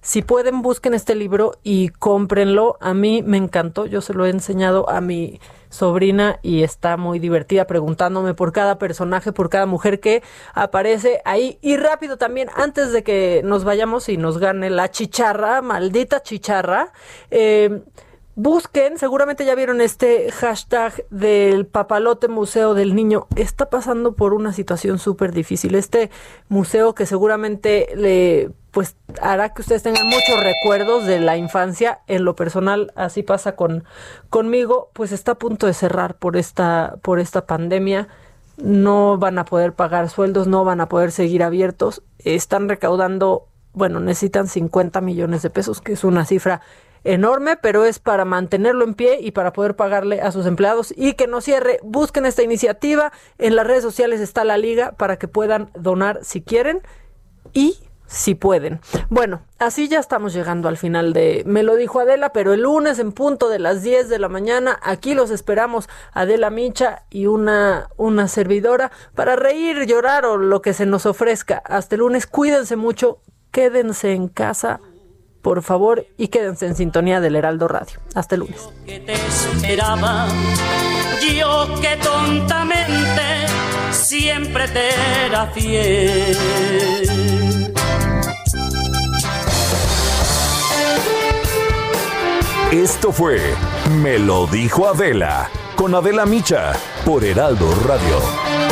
si pueden, busquen este libro y cómprenlo. A mí me encantó, yo se lo he enseñado a mi sobrina y está muy divertida preguntándome por cada personaje, por cada mujer que aparece ahí. Y rápido también, antes de que nos vayamos y nos gane la chicharra, maldita chicharra, eh, Busquen, seguramente ya vieron este hashtag del papalote museo del niño. Está pasando por una situación súper difícil. Este museo que seguramente le pues hará que ustedes tengan muchos recuerdos de la infancia. En lo personal, así pasa con conmigo, pues está a punto de cerrar por esta, por esta pandemia. No van a poder pagar sueldos, no van a poder seguir abiertos. Están recaudando, bueno, necesitan 50 millones de pesos, que es una cifra enorme, pero es para mantenerlo en pie y para poder pagarle a sus empleados y que no cierre. Busquen esta iniciativa. En las redes sociales está la liga para que puedan donar si quieren y si pueden. Bueno, así ya estamos llegando al final de Me lo dijo Adela, pero el lunes en punto de las 10 de la mañana, aquí los esperamos Adela Micha y una, una servidora para reír, llorar o lo que se nos ofrezca. Hasta el lunes, cuídense mucho, quédense en casa, por favor, y quédense en sintonía del Heraldo Radio. Hasta el lunes. que te esperaba, yo que tontamente siempre te era fiel. Esto fue Me lo dijo Adela con Adela Micha por Heraldo Radio.